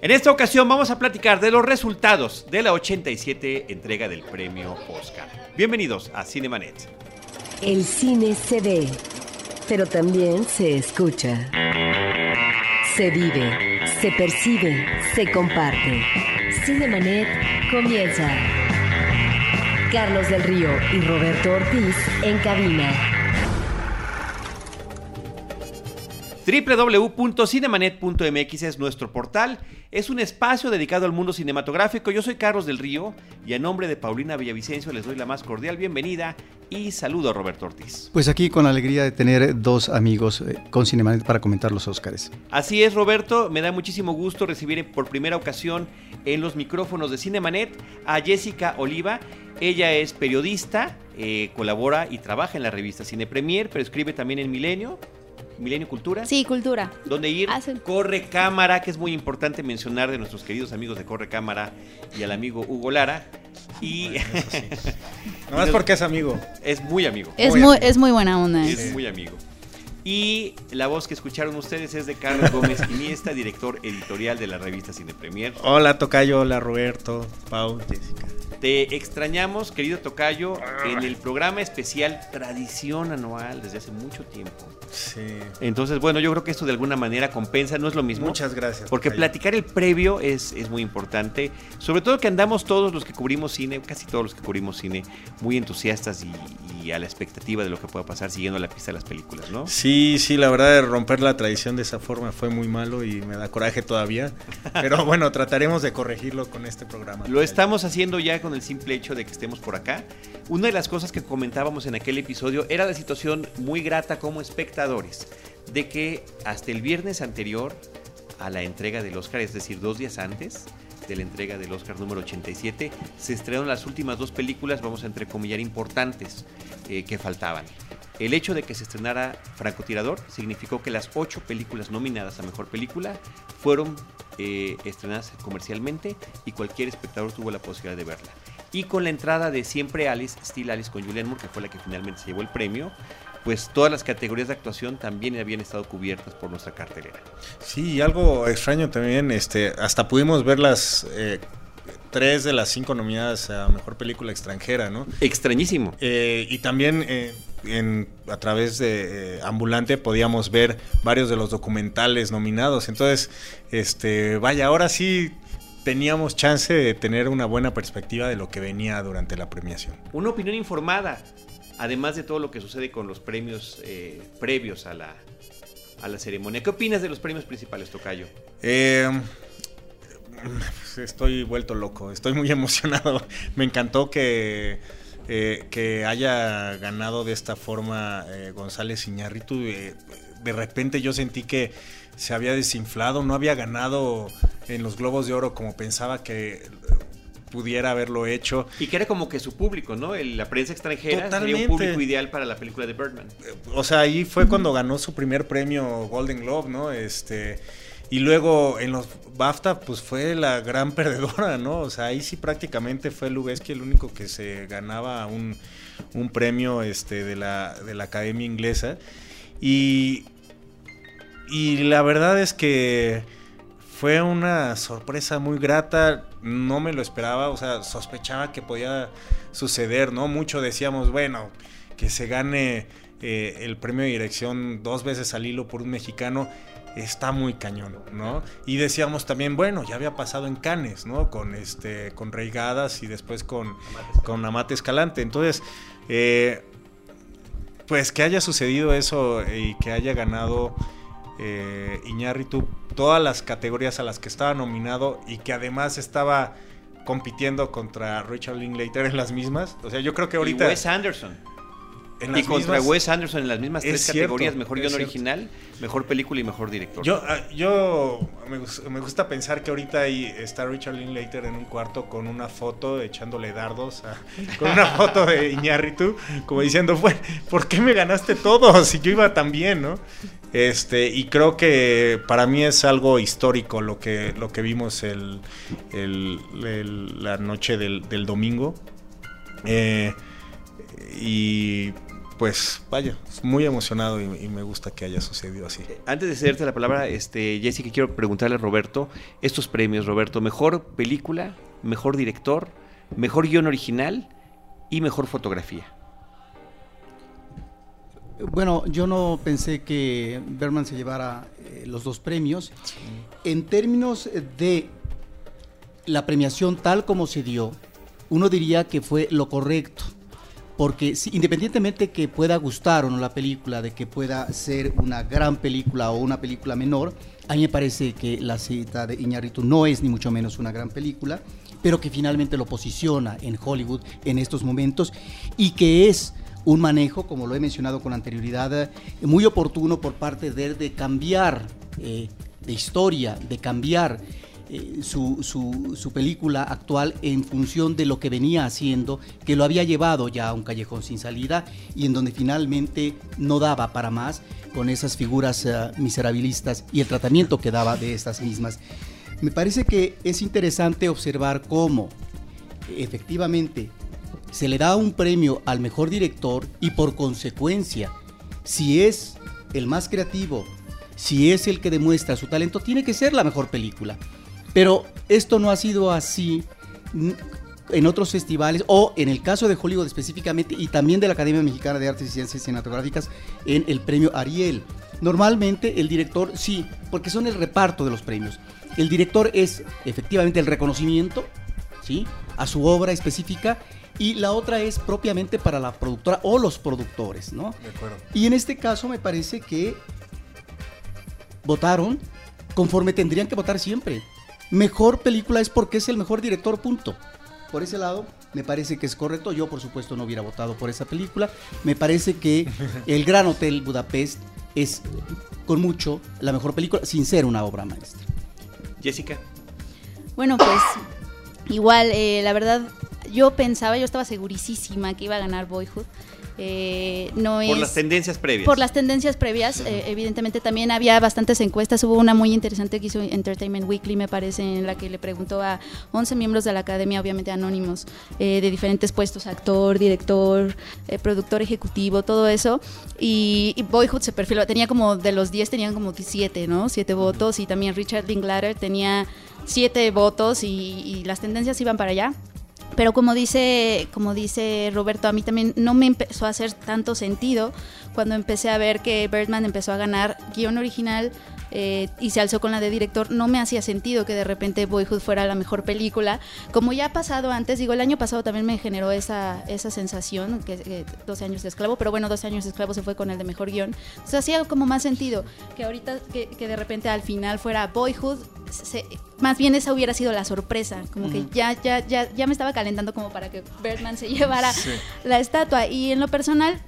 En esta ocasión vamos a platicar de los resultados de la 87 entrega del premio Oscar. Bienvenidos a Cinemanet. El cine se ve, pero también se escucha. Se vive, se percibe, se comparte. Cinemanet comienza. Carlos del Río y Roberto Ortiz en cabina. www.cinemanet.mx es nuestro portal. Es un espacio dedicado al mundo cinematográfico. Yo soy Carlos del Río y a nombre de Paulina Villavicencio les doy la más cordial bienvenida y saludo a Roberto Ortiz. Pues aquí con la alegría de tener dos amigos eh, con Cinemanet para comentar los Óscares. Así es, Roberto. Me da muchísimo gusto recibir por primera ocasión en los micrófonos de Cinemanet a Jessica Oliva. Ella es periodista, eh, colabora y trabaja en la revista Cine Premier, pero escribe también en Milenio. Milenio Cultura. Sí, cultura. Donde ir Hacen- Corre Cámara, que es muy importante mencionar de nuestros queridos amigos de Corre Cámara y al amigo Hugo Lara. Y Nomás porque es amigo. es muy amigo. Es Muy muy, amigo. es muy buena onda. Es muy amigo. Y la voz que escucharon ustedes es de Carlos Gómez Iniesta, director editorial de la revista Cine Premier. Hola Tocayo, hola Roberto, Pau, Jessica. Te extrañamos, querido Tocayo, en el programa especial Tradición Anual desde hace mucho tiempo. Sí. Entonces, bueno, yo creo que esto de alguna manera compensa, no es lo mismo. Muchas gracias. Porque Tocayo. platicar el previo es, es muy importante. Sobre todo que andamos todos los que cubrimos cine, casi todos los que cubrimos cine, muy entusiastas y, y a la expectativa de lo que pueda pasar siguiendo la pista de las películas, ¿no? Sí, sí, la verdad romper la tradición de esa forma fue muy malo y me da coraje todavía. Pero bueno, trataremos de corregirlo con este programa. Lo estamos haciendo ya con el simple hecho de que estemos por acá. Una de las cosas que comentábamos en aquel episodio era la situación muy grata como espectadores, de que hasta el viernes anterior a la entrega del Oscar, es decir, dos días antes de la entrega del Oscar número 87, se estrenaron las últimas dos películas, vamos a entrecomillar, importantes eh, que faltaban. El hecho de que se estrenara Francotirador significó que las ocho películas nominadas a Mejor Película fueron eh, estrenadas comercialmente y cualquier espectador tuvo la posibilidad de verla. Y con la entrada de Siempre Alice, Still Alice con Julianne Moore, que fue la que finalmente se llevó el premio, pues todas las categorías de actuación también habían estado cubiertas por nuestra cartelera. Sí, y algo extraño también, este, hasta pudimos ver las eh, tres de las cinco nominadas a Mejor Película Extranjera, ¿no? Extrañísimo. Eh, y también en, a través de eh, Ambulante podíamos ver varios de los documentales nominados. Entonces, este, vaya, ahora sí teníamos chance de tener una buena perspectiva de lo que venía durante la premiación. Una opinión informada, además de todo lo que sucede con los premios eh, previos a la, a la ceremonia. ¿Qué opinas de los premios principales, Tocayo? Eh, pues, estoy vuelto loco, estoy muy emocionado. Me encantó que, eh, que haya ganado de esta forma eh, González Iñárritu. Eh, de repente yo sentí que se había desinflado, no había ganado en los Globos de Oro como pensaba que eh, pudiera haberlo hecho. Y que era como que su público, ¿no? El- la prensa extranjera sería Totalmente. un público ideal para la película de Birdman. O sea, ahí fue cuando ganó su primer premio Golden Globe, ¿no? Este y luego en los BAFTA pues fue la gran perdedora, ¿no? O sea, ahí sí prácticamente fue Lubeski el único que se ganaba un, un premio este de la de la Academia Inglesa y y la verdad es que fue una sorpresa muy grata, no me lo esperaba, o sea, sospechaba que podía suceder, ¿no? Mucho decíamos, bueno, que se gane eh, el premio de dirección dos veces al hilo por un mexicano, está muy cañón, ¿no? Y decíamos también, bueno, ya había pasado en Cannes, ¿no? Con este, con Reigadas y después con, con Amate Escalante. Entonces, eh, pues que haya sucedido eso y que haya ganado eh, Iñárritu todas las categorías a las que estaba nominado y que además estaba compitiendo contra Richard Linklater en las mismas. O sea, yo creo que ahorita Y Wes Anderson. En Y contra mismas- Wes Anderson en las mismas Es tres cierto, categorías, mejor guion original, mejor película y mejor director. Yo, ah, yo me, gus- me gusta pensar que ahorita ahí está Richard Linklater en un cuarto con una foto echándole dardos, a- con una foto de Iñárritu, como diciendo, bueno, ¿por qué me ganaste todo si yo iba tan bien, no? Este, y creo que para mí es algo histórico lo que, lo que vimos el, el- el- la noche del, del domingo. Eh, y pues vaya, muy emocionado y, y, me gusta que haya sucedido así. Antes de cederte la palabra, este, Jessica, quiero preguntarle a Roberto estos premios, Roberto, mejor película, mejor director, mejor guion original y mejor fotografía. Bueno, yo no pensé que Berman se llevara eh, los dos premios. Sí. En términos de la premiación tal como se dio, uno diría que fue lo correcto porque si, independientemente que pueda gustar o no la película, de que pueda ser una gran película o una película menor, a mí me parece que la cita de Iñárritu no es ni mucho menos una gran película, pero que finalmente lo posiciona en Hollywood en estos momentos y que es un manejo, como lo he mencionado con anterioridad, muy oportuno por parte de de cambiar eh, de historia, de cambiar eh, su, película actual en función de lo que venía haciendo, que lo había llevado ya a un callejón sin salida y en donde finalmente no daba para más con esas figuras uh, miserabilistas y el tratamiento que daba de estas mismas. Me parece que es interesante observar cómo efectivamente se le da un premio al mejor director y por consecuencia, si es el más creativo, si es el que demuestra su talento, tiene que ser la mejor película. Pero esto no ha sido así en otros festivales o en el caso de Hollywood específicamente y también de la Academia Mexicana de Artes y Ciencias Cinematográficas en el premio Ariel. Normalmente el director sí, porque son el reparto de los premios. El director es efectivamente el reconocimiento, ¿sí? a su obra específica y la otra es propiamente para la productora o los productores, ¿no? De acuerdo. Y en este caso me parece que votaron conforme tendrían que votar siempre. Mejor película es porque es el mejor director, punto. Por ese lado, me parece que es correcto. Yo, por supuesto, no hubiera votado por esa película. Me parece que El Gran Hotel Budapest es con mucho la mejor película, sin ser una obra maestra. Jessica. Bueno, pues igual, eh, la verdad, yo pensaba, yo estaba segurísima que iba a ganar Boyhood. Eh, no por es, las tendencias previas. Por las tendencias previas, eh, evidentemente también había bastantes encuestas. Hubo una muy interesante que hizo Entertainment Weekly, me parece, en la que le preguntó a 11 miembros de la academia, obviamente anónimos, eh, de diferentes puestos: actor, director, productor ejecutivo, todo eso. Y, y, Boyhood se perfiló, tenía como de los 10, tenían como 7, ¿no? 7 votos. Y también Richard Linklater tenía 7 votos y, y las tendencias iban para allá pero como dice, como dice Roberto, a mí también no me empezó a hacer tanto sentido cuando empecé a ver que Birdman empezó a ganar guion original eh, y se alzó con la de director, no me hacía sentido que de repente Boyhood fuera la mejor película. Como ya ha pasado antes, digo, el año pasado también me generó esa, esa sensación, que, que 12 años de esclavo, pero bueno, 12 años de esclavo se fue con el de mejor guion. Entonces hacía como más sentido que ahorita, que, que de repente al final fuera Boyhood, se, más bien esa hubiera sido la sorpresa, como uh -huh. que ya, ya, ya, ya me estaba calentando como para que Birdman se llevara sí. la estatua. Y en lo personal,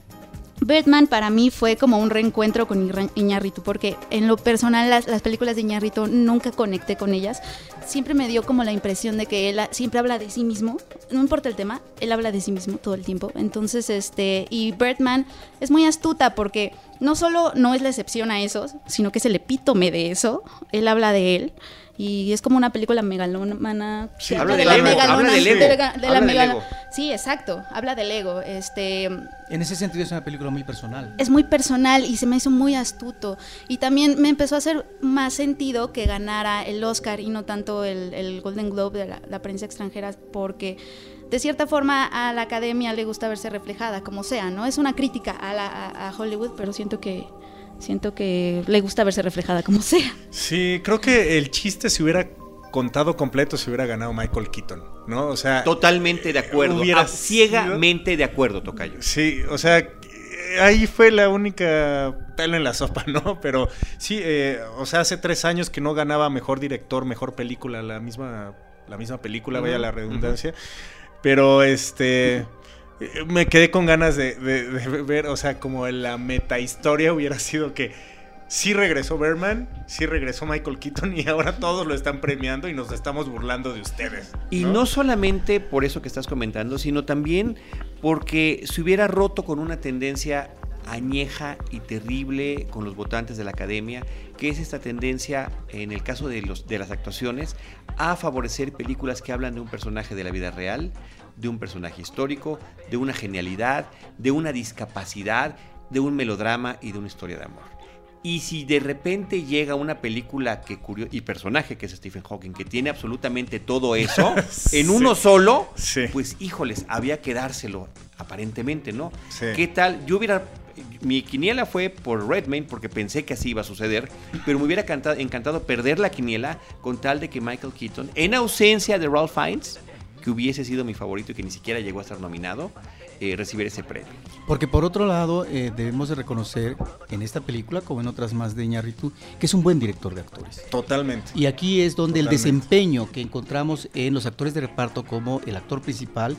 Birdman para mí fue como un reencuentro con Iñárritu, porque en lo personal las, las, películas de Iñárritu nunca conecté con ellas. Siempre me dio como la impresión de que él siempre habla de sí mismo, no importa el tema, él habla de sí mismo todo el tiempo. Entonces, este, y Birdman es muy astuta porque no solo no es la excepción a eso, sino que es el epítome de eso. Él habla de él y es como una película megalómana. Sí, habla, de, de, la ego, megalona, habla del ego. De la, de la megal... ego. Sí, exacto, habla del ego. Este, en ese sentido es una película muy personal. Es muy personal y se me hizo muy astuto. Y también me empezó a hacer más sentido que ganara el Oscar y no tanto el, el Golden Globe de la, la prensa extranjera porque de cierta forma a la academia le gusta verse reflejada, como sea, ¿no? Es una crítica a, la, a, a Hollywood, pero siento que siento que le gusta verse reflejada como sea. Sí, creo que el chiste se hubiera contado completo si hubiera ganado Michael Keaton, ¿no? O sea, totalmente de acuerdo, hubiera ciegamente de acuerdo, Tocayo. Sí, o sea, ahí fue la única pelo en la sopa, ¿no? Pero sí, eh, o sea, hace tres años que no ganaba mejor director, mejor película, la misma, la misma película, uh -huh. vaya la redundancia. Uh -huh. Pero este me quedé con ganas de, de, de, ver, o sea, como la meta historia hubiera sido que sí regresó Berman, sí regresó Michael Keaton y ahora todos lo están premiando y nos estamos burlando de ustedes. ¿no? Y no solamente por eso que estás comentando, sino también porque se hubiera roto con una tendencia añeja y terrible con los votantes de la academia, que es esta tendencia, en el caso de, los, de las actuaciones, a favorecer películas que hablan de un personaje de la vida real, de un personaje histórico, de una genialidad, de una discapacidad, de un melodrama y de una historia de amor. Y si de repente llega una película que curio y personaje que es Stephen Hawking, que tiene absolutamente todo eso en uno solo, Sí. pues híjoles, había que dárselo, aparentemente, ¿no? Sí. ¿Qué tal? Yo hubiera. Mi quiniela fue por Redmayne porque pensé que así iba a suceder, pero me hubiera canta- encantado perder la quiniela con tal de que Michael Keaton, en ausencia de Ralph Fiennes, que hubiese sido mi favorito y que ni siquiera llegó a estar nominado, eh, recibiera ese premio. Porque por otro lado, eh, debemos de reconocer en esta película, como en otras más de Iñárritu, que es un buen director de actores. Totalmente. Y aquí es donde el desempeño que encontramos en los actores de reparto como el actor principal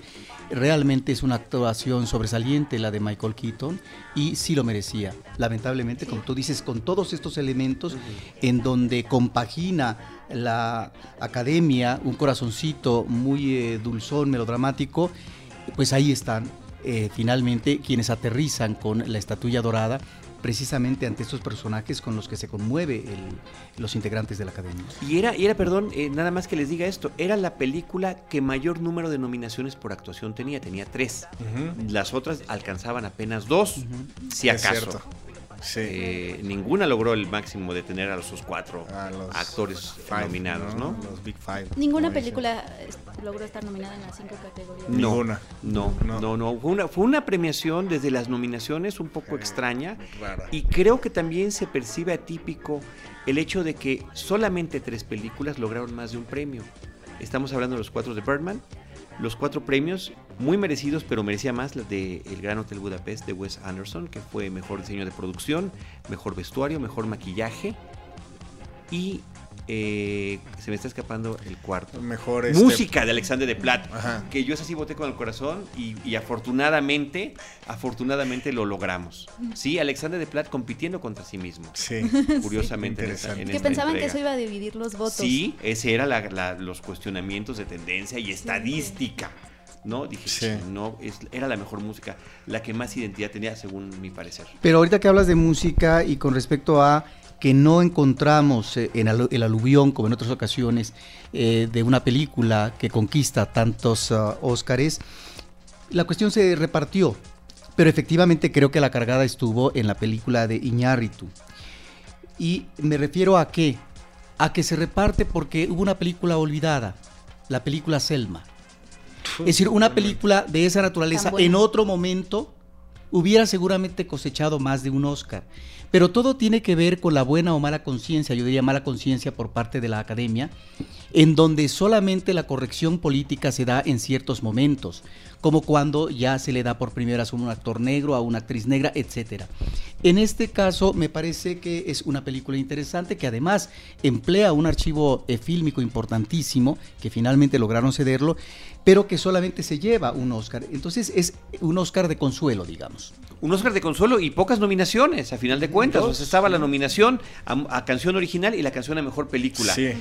realmente es una actuación sobresaliente la de Michael Keaton y sí lo merecía. Lamentablemente, como tú dices, con todos estos elementos en donde compagina la academia, un corazoncito muy eh, dulzón, melodramático, pues ahí están eh, finalmente quienes aterrizan con la estatuilla dorada precisamente ante estos personajes con los que se conmueve el- los integrantes de la academia. Y era, y era perdón, eh, nada más que les diga esto, era la película que mayor número de nominaciones por actuación tenía, tenía tres. Las otras alcanzaban apenas dos, si Es acaso. Sí. Eh, ninguna logró el máximo de tener a los sus cuatro A los actores five, nominados, ¿no? Los Big Five. Ninguna película es- logró estar nominada en las cinco categorías. No, Ninguna. No, No. no, no. Fue, una, fue una premiación desde las nominaciones un poco extraña. Rara. Y creo que también se percibe atípico el hecho de que solamente tres películas lograron más de un premio. Estamos hablando de los cuatro de Birdman. Los cuatro premios muy merecidos, pero merecía más la de El Gran Hotel Budapest de Wes Anderson, que fue mejor diseño de producción, mejor vestuario, mejor maquillaje. Y eh, se me está escapando el cuarto. Mejor este, Música de Alexander de Platt. Ajá. Que yo es así voté con el corazón y, y afortunadamente, afortunadamente lo logramos. Sí, Alexander de Platt compitiendo contra sí mismo. Sí. Curiosamente. en esta- en Que esta pensaban que eso iba a dividir los votos. Sí, ese era la- la- los cuestionamientos de tendencia y estadística. ¿No? Dije, Sí. "Sí, no, es- era la mejor música, la que más identidad tenía, según mi parecer. Pero ahorita que hablas de música y con respecto a que no encontramos eh, en al- el aluvión, como en otras ocasiones, eh, de una película que conquista tantos ah, Óscares, la cuestión se repartió. Pero efectivamente creo que la cargada estuvo en la película de Iñárritu. Y me refiero a qué? A que se reparte porque hubo una película olvidada, la película Selma. Es decir, una película de esa naturaleza en otro momento hubiera seguramente cosechado más de un Oscar. Pero todo tiene que ver con la buena o mala conciencia, yo diría mala conciencia por parte de la academia, en donde solamente la corrección política se da en ciertos momentos, como cuando ya se le da por primera vez a un actor negro, a una actriz negra, etcétera. En este caso me parece que es una película interesante que además emplea un archivo eh, fílmico importantísimo, que finalmente lograron cederlo, pero que solamente se lleva un Oscar. Entonces es un Oscar de consuelo, digamos. Un Oscar de consuelo y pocas nominaciones, a final de cuentas. O sea, estaba la nominación a, a canción original y la canción a mejor película. Sí.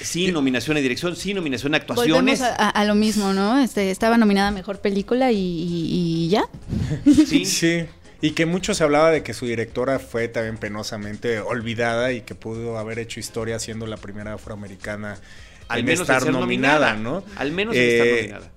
Sin nominación a dirección, sin nominación a actuaciones. A, a- a lo mismo, ¿no? Este, estaba nominada a mejor película y, y- y ya. Sí. Sí. Y que mucho se hablaba de que su directora fue también penosamente olvidada y que pudo haber hecho historia siendo la primera afroamericana Al en menos estar en ser nominada, nominada. ¿no? Al menos en estar Eh, nominada.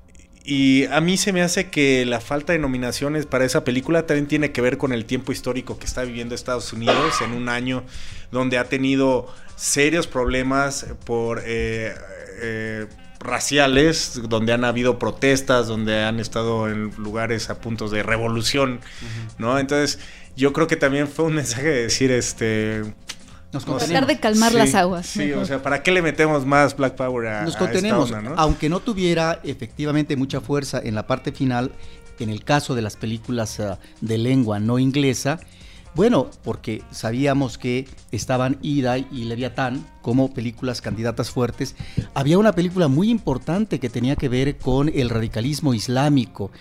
Y a mí se me hace que la falta de nominaciones para esa película también tiene que ver con el tiempo histórico que está viviendo Estados Unidos en un año donde ha tenido serios problemas por eh, eh, raciales, donde han habido protestas, donde han estado en lugares a puntos de revolución, ¿no? Entonces yo creo que también fue un mensaje de decir, este... Nos. Tratar de calmar Sí, las aguas. Sí, o sea, ¿para qué le metemos más Black Power a, Nos a esta contenemos, onda, no? aunque no tuviera efectivamente mucha fuerza en la parte final, en el caso de las películas ah, de lengua no inglesa, bueno, porque sabíamos que estaban Ida y Leviatán como películas candidatas fuertes, había una película muy importante que tenía que ver con el radicalismo islámico,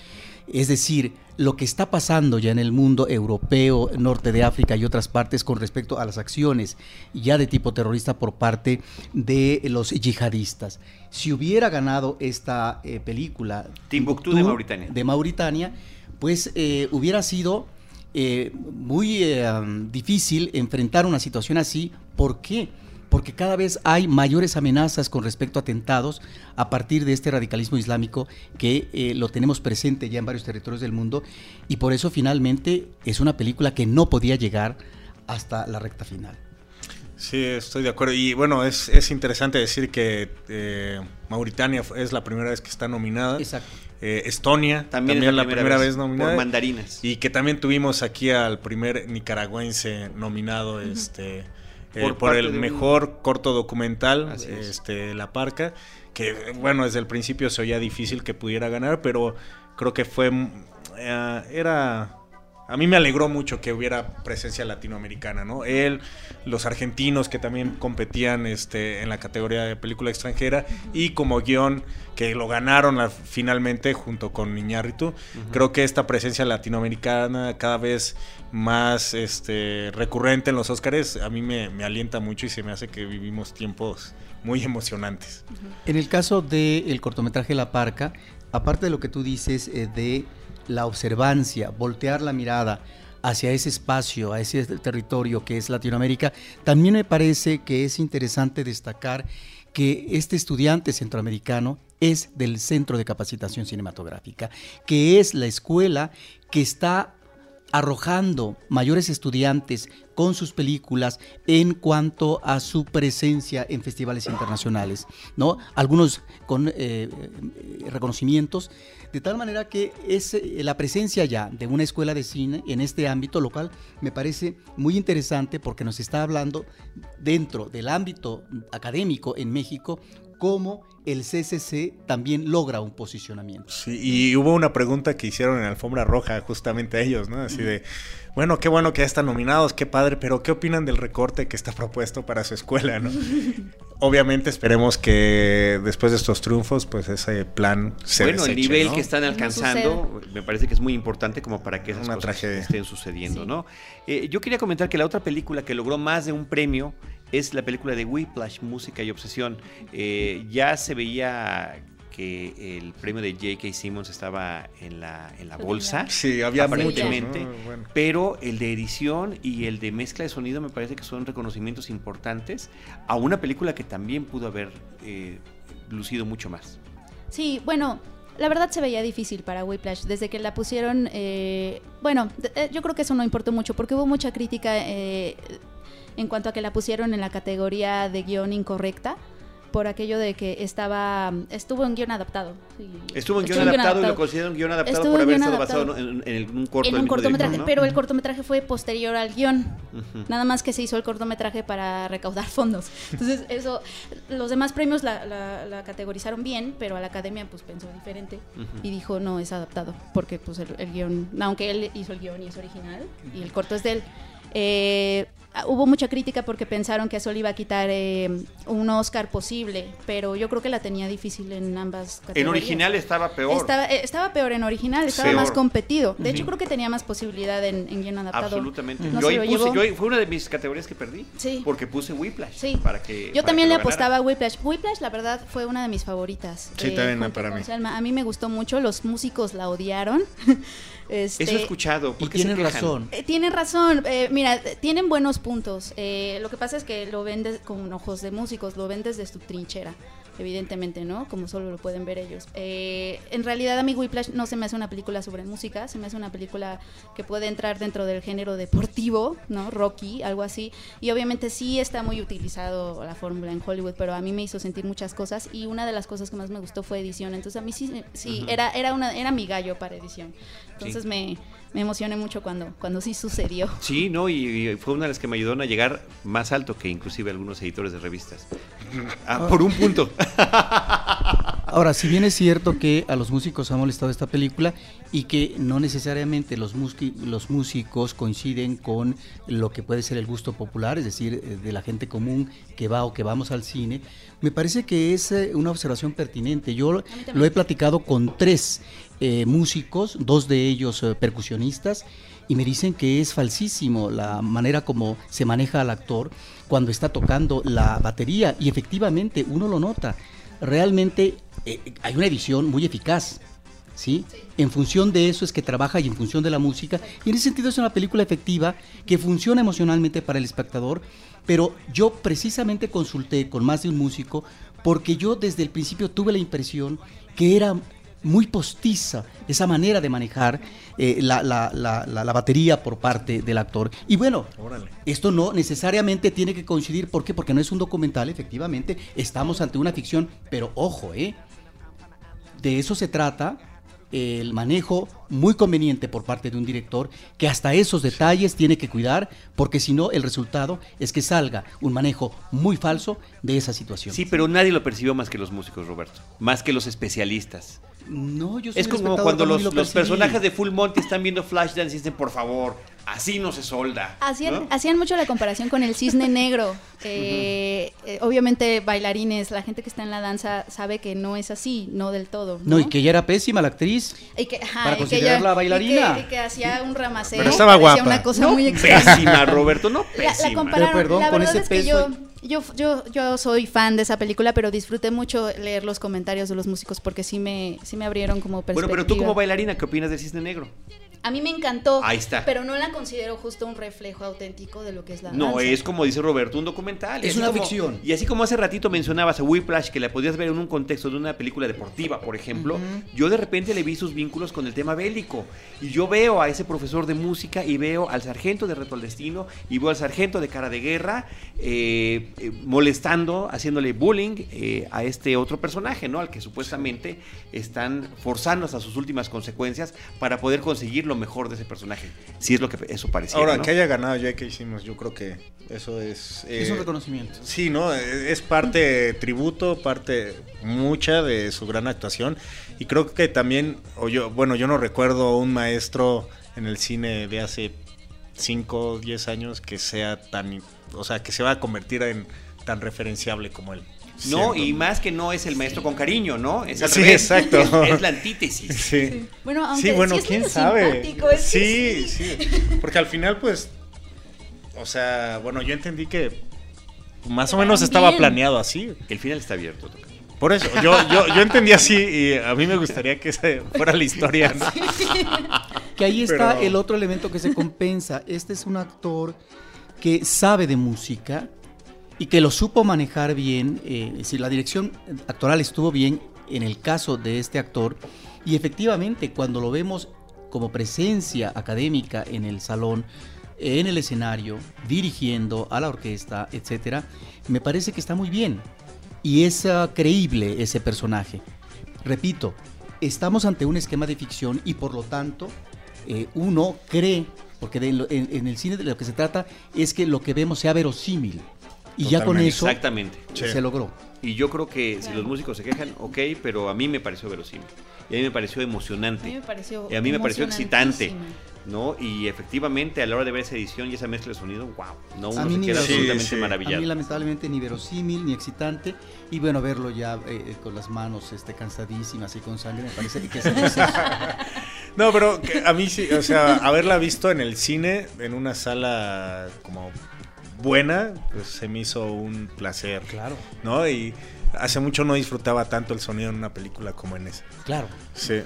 es decir, lo que está pasando ya en el mundo europeo, norte de África y otras partes con respecto a las acciones ya de tipo terrorista por parte de los yihadistas. Si hubiera ganado esta eh, película Timbuktu de Mauritania. de Mauritania, pues eh, hubiera sido eh, muy difícil enfrentar una situación así. ¿Por qué? Porque cada vez hay mayores amenazas con respecto a atentados a partir de este radicalismo islámico que eh, lo tenemos presente ya en varios territorios del mundo y por eso finalmente es una película que no podía llegar hasta la recta final. Sí, estoy de acuerdo. Y bueno, es, es interesante decir que eh, Mauritania es la primera vez que está nominada. Exacto. Eh, Estonia También, también, es la primera, vez, nominada. Por mandarinas. Y que también tuvimos aquí al primer nicaragüense nominado este, eh, Por el un- mejor corto documental, Así es. este, La Parca, que bueno, desde el principio se oía difícil que pudiera ganar, pero creo que fue, eh, era... A mí me alegró mucho que hubiera presencia latinoamericana, ¿no? Él, los argentinos que también competían este, en la categoría de película extranjera y como guion que lo ganaron la- finalmente junto con Iñárritu. Creo que esta presencia latinoamericana cada vez más este, recurrente en los Óscares a mí me, me alienta mucho y se me hace que vivimos tiempos muy emocionantes. En el caso del cortometraje La Parca, aparte de lo que tú dices eh, de la observancia, voltear la mirada hacia ese espacio, a ese territorio que es Latinoamérica, también me parece que es interesante destacar que este estudiante centroamericano es del Centro de Capacitación Cinematográfica, que es la escuela que está arrojando mayores estudiantes con sus películas en cuanto a su presencia en festivales internacionales, ¿no? Algunos con eh, eh, reconocimientos, de tal manera que es eh, la presencia ya de una escuela de cine en este ámbito local me parece muy interesante porque nos está hablando dentro del ámbito académico en México cómo el CCC también logra un posicionamiento. Sí, y hubo una pregunta que hicieron en Alfombra Roja justamente a ellos, ¿no? Así de, bueno, qué bueno que ya están nominados, qué padre, pero ¿qué opinan del recorte que está propuesto para su escuela, ¿no? Obviamente esperemos que después de estos triunfos, pues ese plan se bueno, el nivel ¿no? que están no alcanzando me parece que es muy importante como para que esas Una cosas tragedia. estén sucediendo, Sí. ¿no? Eh, yo quería comentar que la otra película que logró más de un premio es la película de Whiplash, Música y Obsesión. Eh, ya se veía que el premio de J.K. Simmons estaba en la, en la bolsa. Sí, había muchos, aparentemente, ¿no? Bueno. pero el de edición y el de mezcla de sonido me parece que son reconocimientos importantes a una película que también pudo haber eh, lucido mucho más. Sí, bueno, la verdad se veía difícil para Whiplash. Desde que la pusieron, eh, bueno, eh, yo creo que eso no importó mucho porque hubo mucha crítica eh, en cuanto a que la pusieron en la categoría de guion incorrecta por aquello de que estaba estuvo en guion adaptado. sí. Estuvo en guion adaptado y lo consideran guion adaptado Estuvo por en haber estado basado adaptado. en, en un corto en un cortometraje, ¿no? pero el cortometraje fue posterior al guion. Ujú. Nada más que se hizo el cortometraje para recaudar fondos. Entonces, eso, los demás premios la, la- la categorizaron bien, pero a la academia pues pensó diferente Ujú. y dijo no es adaptado, porque pues el, el guion, aunque él hizo el guion y es original, y el corto es de él. Eh, hubo mucha crítica porque pensaron que eso le iba a quitar eh, un Oscar posible, pero yo creo que la tenía difícil en ambas categorías. En original estaba peor. Estaba, eh, estaba peor en original, estaba Peor. más competido. De hecho, creo que tenía más posibilidad en, en guion adaptado. Absolutamente. No yo ahí lo puse, llevó. yo ahí- fue una de mis categorías que perdí. Sí. Porque puse Whiplash. Sí. Para que, Yo para también que le apostaba a Whiplash. Whiplash, la verdad, fue una de mis favoritas. Sí, también junto para mí. A mí me gustó mucho. Los músicos la odiaron. Este, Eso he escuchado. Y ¿por qué se tienen razón. eh, tienen razón. eh, mira, tienen buenos puntos. Eh, lo que pasa es que lo ven des- con ojos de músicos, lo ven desde su trinchera, evidentemente, ¿no? Como solo lo pueden ver ellos. Eh, en realidad, a mí Whiplash no se me hace una película sobre música, se me hace una película que puede entrar dentro del género deportivo, ¿no? Rocky, algo así. Y obviamente sí está muy utilizado la fórmula en Hollywood, pero a mí me hizo sentir muchas cosas y una de las cosas que más me gustó fue edición. Entonces a mí sí, sí era, era, una, era mi gallo para edición. Entonces me, me emocioné mucho cuando, cuando sí sucedió. Sí, no, y, y fue una de las que me ayudaron a llegar más alto que inclusive algunos editores de revistas. Ah, por un punto. Ahora, si bien es cierto que a los músicos ha molestado esta película y que no necesariamente los, los músicos coinciden con lo que puede ser el gusto popular, es decir, eh, de la gente común que va o que vamos al cine, me parece que es eh, una observación pertinente. Yo lo he platicado con tres eh, músicos, dos de ellos eh, percusionistas, y me dicen que es falsísimo la manera como se maneja al actor cuando está tocando la batería y efectivamente uno lo nota. Realmente eh, hay una edición muy eficaz. ¿sí? En función de eso es que trabaja y en función de la música. Y en ese sentido es una película efectiva que funciona emocionalmente para el espectador. Pero yo precisamente consulté con más de un músico porque yo desde el principio tuve la impresión que era muy postiza esa manera de manejar eh, la, la- la- la- batería por parte del actor. Y bueno, Órale. esto no necesariamente tiene que coincidir. ¿Por qué? Porque no es un documental, efectivamente. Estamos ante una ficción, pero ojo, ¿eh? De eso se trata el manejo muy conveniente por parte de un director que hasta esos detalles tiene que cuidar porque si no el resultado es que salga un manejo muy falso de esa situación. Sí, pero nadie lo percibió más que los músicos, Roberto. Más que los especialistas. No, yo soy Es como cuando los, lo los personajes de Full Monty están viendo Flashdance y dicen, por favor, así no se solda. Hacían, ¿no? hacían mucho la comparación con el cisne negro. Eh, eh, obviamente bailarines, la gente que está en la danza sabe que no es así, no del todo. No, y que ella era pésima la actriz. Y que, ajá, para y que considerarla ella- bailarina. Y que, y que hacía un ramaceo. Pero estaba guapa. una cosa No, muy extraña. pésima, Roberto, no La, la pésima. compararon. Pero perdón, la con verdad ese es que peso yo, yo, yo soy fan de esa película, pero disfruté mucho leer los comentarios de los músicos porque sí me, sí me abrieron como perspectiva. Bueno, pero tú como bailarina, ¿qué opinas del Cisne Negro? A mí me encantó. Ahí está. Pero no la considero justo un reflejo auténtico de lo que es la No, danza. es como dice Roberto, un documental. Es una como- ficción. Y así como hace ratito mencionabas a Whiplash, que la podías ver en un contexto de una película deportiva, por ejemplo, yo de repente le vi sus vínculos con el tema bélico. Y yo veo a ese profesor de música y veo al sargento de Reto al Destino y veo al sargento de Cara de Guerra eh, eh, molestando, haciéndole bullying eh, a este otro personaje, ¿no? Al que supuestamente están forzando hasta sus últimas consecuencias para poder conseguir lo mejor de ese personaje. Si es lo que eso parecía. Ahora, ¿no? que haya ganado ya que hicimos, yo creo que eso es... es eh, un reconocimiento. Sí, ¿no? Es parte tributo, parte mucha de su gran actuación. Y creo que también, o yo, bueno, yo no recuerdo un maestro en el cine de hace 5 o 10 años que sea tan, o sea, que se va a convertir en tan referenciable como él. No, Siento. y más que no es el maestro con cariño, ¿no? Es al Sí, revés. exacto. Es, es la antítesis. Sí. Bueno, aunque Sí, bueno, sí es quién sabe. es sí, sí, Porque al final, pues, o sea, bueno, yo entendí que más o menos estaba planeado así. El final está abierto. Toca. Por eso, yo, yo, yo entendí así y a mí me gustaría que esa fuera la historia. ¿no? Que ahí está Pero- el otro elemento que se compensa. Este es un actor que sabe de música y que lo supo manejar bien. eh, si la dirección actoral estuvo bien en el caso de este actor. Y efectivamente, cuando lo vemos como presencia académica en el salón, en el escenario, dirigiendo a la orquesta, etcétera, me parece que está muy bien. Y es ah, creíble ese personaje. Repito, estamos ante un esquema de ficción y por lo tanto eh, uno cree, porque de en, en el cine de lo que se trata es que lo que vemos sea verosímil. Y ya con eso Exactamente. Sí. se logró. Y yo creo que si los músicos se quejan, ok, pero a mí me pareció verosímil. Y a mí me pareció A mí emocionante. me pareció Y a mí me pareció excitante. ¿No? Y efectivamente, a la hora de ver esa edición y esa mezcla de sonido, wow. No, A uno mí se ni queda Sí, absolutamente sí. A mí lamentablemente ni verosímil ni excitante y bueno verlo ya eh, eh, con las manos este, cansadísimas y con sangre me parece que es exceso. No, pero que a mí sí, o sea, haberla visto en el cine, en una sala como buena, pues se me hizo un placer. Claro, ¿No? Y hace mucho no disfrutaba tanto el sonido en una película como en esa. claro. Sí.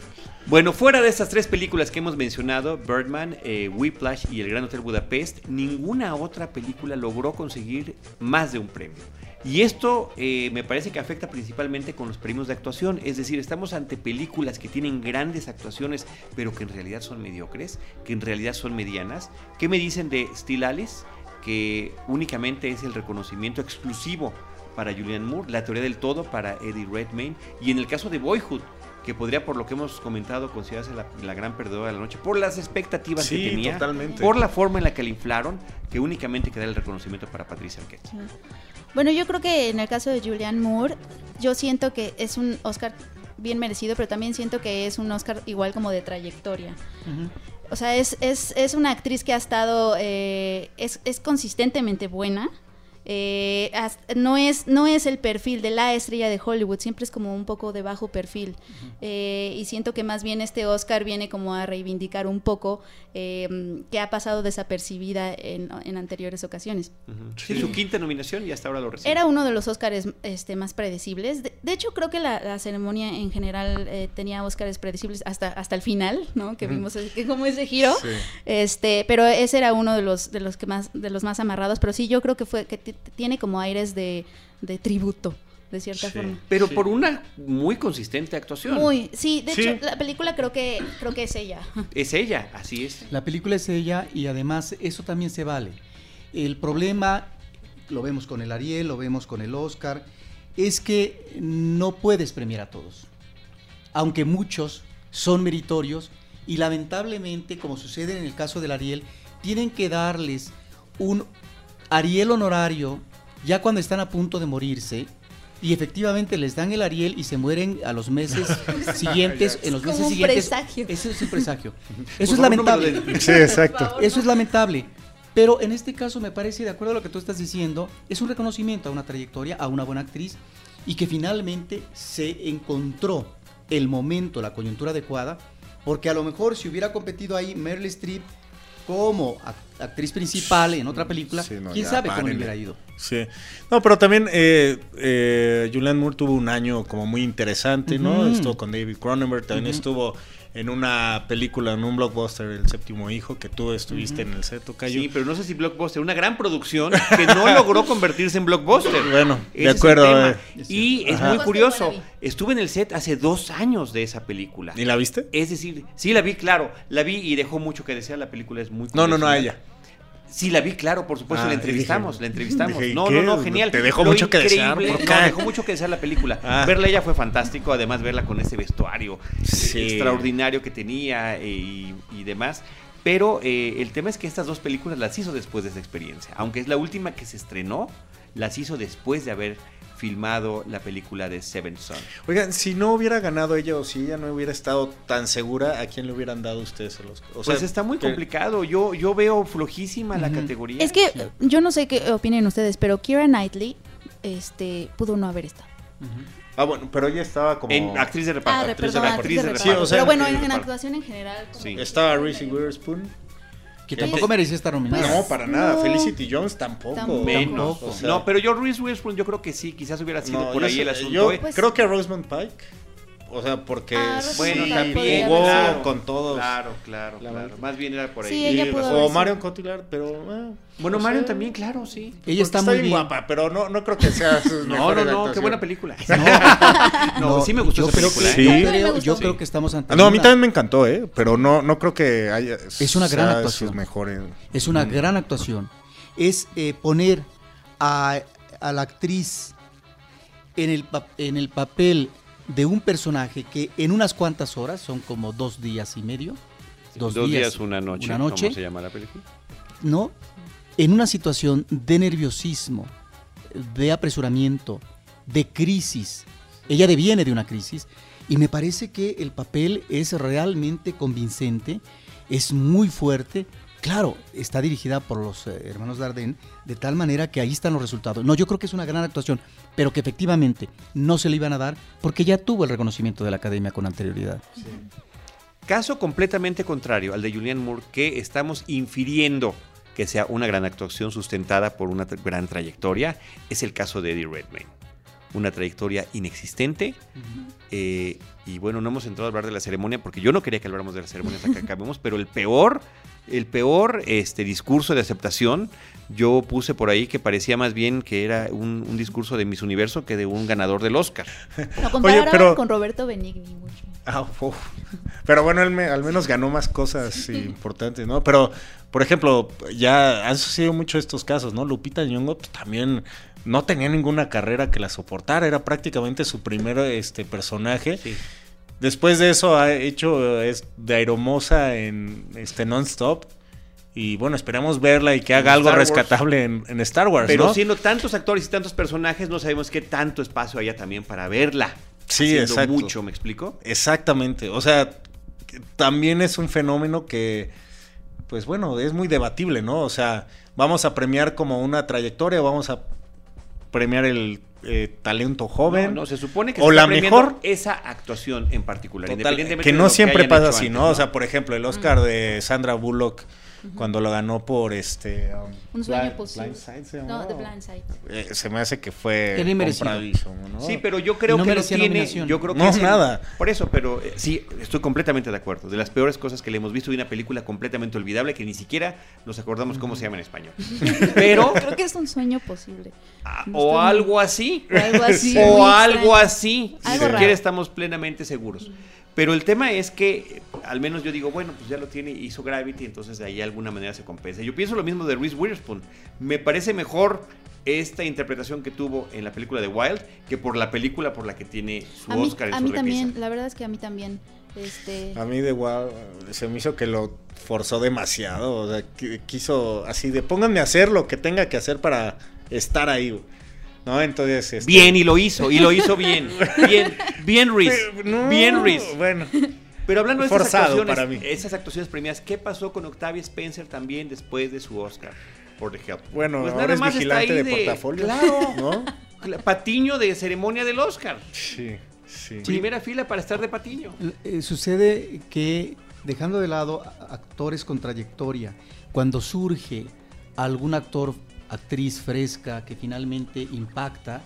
Bueno, fuera de estas tres películas que hemos mencionado, Birdman, eh, Whiplash y El Gran Hotel Budapest, ninguna otra película logró conseguir más de un premio. Y esto eh, me parece que afecta principalmente con los premios de actuación, es decir, estamos ante películas que tienen grandes actuaciones, pero que en realidad son mediocres, que en realidad son medianas. ¿Qué me dicen de Still Alice? Que únicamente es el reconocimiento exclusivo para Julianne Moore, La teoría del todo para Eddie Redmayne, y en el caso de Boyhood, que podría, por lo que hemos comentado, considerarse la, la gran perdedora de la noche, por las expectativas Sí, que tenía, totalmente. por la forma en la que la inflaron, que únicamente queda el reconocimiento para Patricia Arquette. Bueno, yo creo que en el caso de Julianne Moore, yo siento que es un Oscar bien merecido, pero también siento que es un Oscar igual como de trayectoria. O sea, es, es, es una actriz que ha estado, eh, es, es consistentemente buena eh, no, es, no es el perfil de la estrella de Hollywood, siempre es como un poco de bajo perfil. Eh, y siento que más bien este Oscar viene como a reivindicar un poco eh, que ha pasado desapercibida en, en anteriores ocasiones. Sí, su quinta nominación y hasta ahora lo recibe. Era uno de los Oscars este, más predecibles. De, de hecho, creo que la, la ceremonia en general eh, tenía Oscars predecibles hasta, hasta el final, ¿no? Que vimos que como ese giro. Sí. Este, pero ese era uno de los de los que más de los más amarrados. Pero sí, yo creo que fue que tiene como aires de, de tributo, de cierta Sí. forma. Pero por una muy consistente actuación. Muy, sí. De Sí. hecho, la película creo que creo que es ella. Es ella, así es. La película es ella y además eso también se vale. El problema, lo vemos con el Ariel, lo vemos con el Oscar, es que no puedes premiar a todos. Aunque muchos son meritorios y lamentablemente, como sucede en el caso del Ariel, tienen que darles un Ariel honorario ya cuando están a punto de morirse. Y efectivamente les dan el Ariel y se mueren a los meses siguientes. en los Como meses un siguientes. presagio. Eso es un presagio. Eso es lamentable. Sí, exacto. Eso es lamentable. Pero en este caso me parece, de acuerdo a lo que tú estás diciendo, es un reconocimiento a una trayectoria, a una buena actriz y que finalmente se encontró el momento, la coyuntura adecuada, porque a lo mejor si hubiera competido ahí Meryl Streep como ac- actriz principal en otra película, Sí, no, quién sabe cómo le párenle. hubiera ido. Sí. No, pero también eh, eh, Julianne Moore tuvo un año como muy interesante, ¿no? Estuvo con David Cronenberg, también estuvo en una película, en un blockbuster, El séptimo hijo, que tú estuviste en el set, Tocayo. Sí, pero no sé si Blockbuster, una gran producción que no logró convertirse en Blockbuster. Bueno, de Ese acuerdo, eh. Y es Ajá. muy curioso. Estuve en el set hace dos años de esa película. ¿Y la viste? Es decir, sí la vi, claro, la vi y dejó mucho que desear. La película es muy No, no, no, a ella. Sí, la vi, claro, por supuesto, Ah, la entrevistamos, dije- la entrevistamos. dije, ¿y no, no, no, genial. Te dejó Lo mucho que desear, ¿por qué? No, dejó mucho que desear la película. Ah. Verla ella fue fantástico, además verla con ese vestuario Sí. eh, extraordinario que tenía eh, y, y demás. Pero eh, el tema es que estas dos películas las hizo después de esa experiencia. Aunque es la última que se estrenó, las hizo después de haber filmado la película de Seven Son. Oigan, si no hubiera ganado ella o si ella no hubiera estado tan segura, ¿a quién le hubieran dado ustedes el Oscar? O sea, pues está muy que- complicado. Yo, yo veo flojísima la categoría. Es que yo no sé qué opinen ustedes, pero Kira Knightley este pudo no haber estado. Ah, bueno, pero ella estaba como... En actriz de reparto. Ah, actriz de reparto. actriz de reparto. reparto. Sí, o sea, pero bueno, en, actuación en general. como Sí. Estaba Reese Witherspoon. Que tampoco merecía estar nominada. No, para nada. No. Felicity Jones tampoco. Tampoco. Menos. O sea, no, pero yo Reese Witherspoon yo creo que sí, quizás hubiera sido no, por ahí sé- el asunto. Yo ¿eh? Pues- creo que a Rosamund Pike. O sea, porque Ah, sí, Bueno, sí, también podría jugó claro, con todos. Claro, claro, La claro. verdad. Más bien era por ahí. Sí, ella Y- pudo o. Marion Cotillard, pero... eh, Bueno, Marion sea, también, claro, sí. Ella porque está muy bien guapa, pero no, no creo que sea sus No, mejores no, no, qué buena película. No, No, sí me gustó yo esa película. que- ¿eh? Sí. Yo, creo, gustó. yo Sí. creo que estamos ante Ah, No, a mí también me encantó, ¿eh? Pero no, no creo que haya... Es una gran actuación. sus mejores. Es una Mm. gran actuación. Es eh, poner a, a la actriz en el, en el papel de un personaje que en unas cuantas horas, son como dos días y medio, dos, días, una noche. una noche, ¿Cómo se llama la película? ¿no? En una situación de nerviosismo, de apresuramiento, de crisis. Ella deviene de una crisis y me parece que el papel es realmente convincente, es muy fuerte. Claro, está dirigida por los eh, hermanos Dardenne de tal manera que ahí están los resultados. No, yo creo que es una gran actuación, pero que efectivamente no se le iban a dar porque ya tuvo el reconocimiento de la academia con anterioridad. Caso completamente contrario al de Julianne Moore, que estamos infiriendo que sea una gran actuación sustentada por una tra- gran trayectoria, es el caso de Eddie Redmayne. Una trayectoria inexistente. eh, y bueno, no hemos entrado a hablar de la ceremonia porque yo no quería que habláramos de la ceremonia hasta que acabemos, pero el peor, el peor este, discurso de aceptación, yo puse por ahí que parecía más bien que era un, un discurso de Miss Universo que de un ganador del Oscar. Lo compararon pero- con Roberto Benigni mucho. Ah, uf. Pero bueno, él me- al menos ganó más cosas importantes, ¿no? Pero, por ejemplo, ya han sucedido mucho estos casos, ¿no? Lupita Nyong'o pues, también no tenía ninguna carrera que la soportara, era prácticamente su primer este, personaje. Sí. Después de eso ha hecho es de aeromosa en este non-stop. Y bueno, esperamos verla y que haga En algo Star rescatable en, en Star Wars, Pero ¿no? siendo tantos actores y tantos personajes, no sabemos qué tanto espacio haya también para verla. Sí, exacto. mucho, ¿me explico? Exactamente. O sea, también es un fenómeno que, pues bueno, es muy debatible, ¿no? O sea, vamos a premiar como una trayectoria, vamos a premiar el eh, talento joven. No, no, se supone que o se está la mejor esa actuación en particular. Total, independientemente que de no lo siempre hayan pasa así, antes, ¿no? O sea, por ejemplo, el Oscar de Sandra Bullock cuando lo ganó por este um, Un sueño Blind- posible. No. The Blind Side. Eh, se me hace que fue ¿no? Sí, pero yo creo No que lo tiene. nominación. Yo creo que No, es el- nada. Por eso, pero eh, sí, estoy completamente de acuerdo. De las peores cosas que le hemos visto de una película completamente olvidable que ni siquiera nos acordamos cómo se llama en español. Pero Creo que es un sueño posible. ah, o algo así. O algo así. o algo así. Algo Ni raro. siquiera estamos plenamente seguros. Pero el tema es que, al menos yo digo, bueno, pues ya lo tiene, hizo Gravity, entonces de ahí de alguna manera se compensa. Yo pienso lo mismo de Reese Witherspoon. Me parece mejor esta interpretación que tuvo en la película de Wild que por la película por la que tiene su A mí, Oscar en a su mí repisa. también, la verdad es que a mí también. Este, A mí de wow, se me hizo que lo forzó demasiado, o sea, que quiso así de pónganme a hacer lo que tenga que hacer para estar ahí, güey. ¿No? Entonces, este- Bien, y lo hizo, y lo hizo bien. Bien, bien Reese. Pero, no, bien. Bueno, Pero hablando de estas Forzado actuaciones, para mí. esas actuaciones premiadas, ¿qué pasó con Octavia Spencer también después de su Oscar por Help? bueno, Pues ahora nada es más está vigilante ahí de, portafolio. Claro, ¿No? Patiño de ceremonia del Oscar. Sí, sí. Primera fila para estar de Patiño. Eh, sucede que, dejando de lado actores con trayectoria, cuando surge algún actor, actriz fresca que finalmente impacta,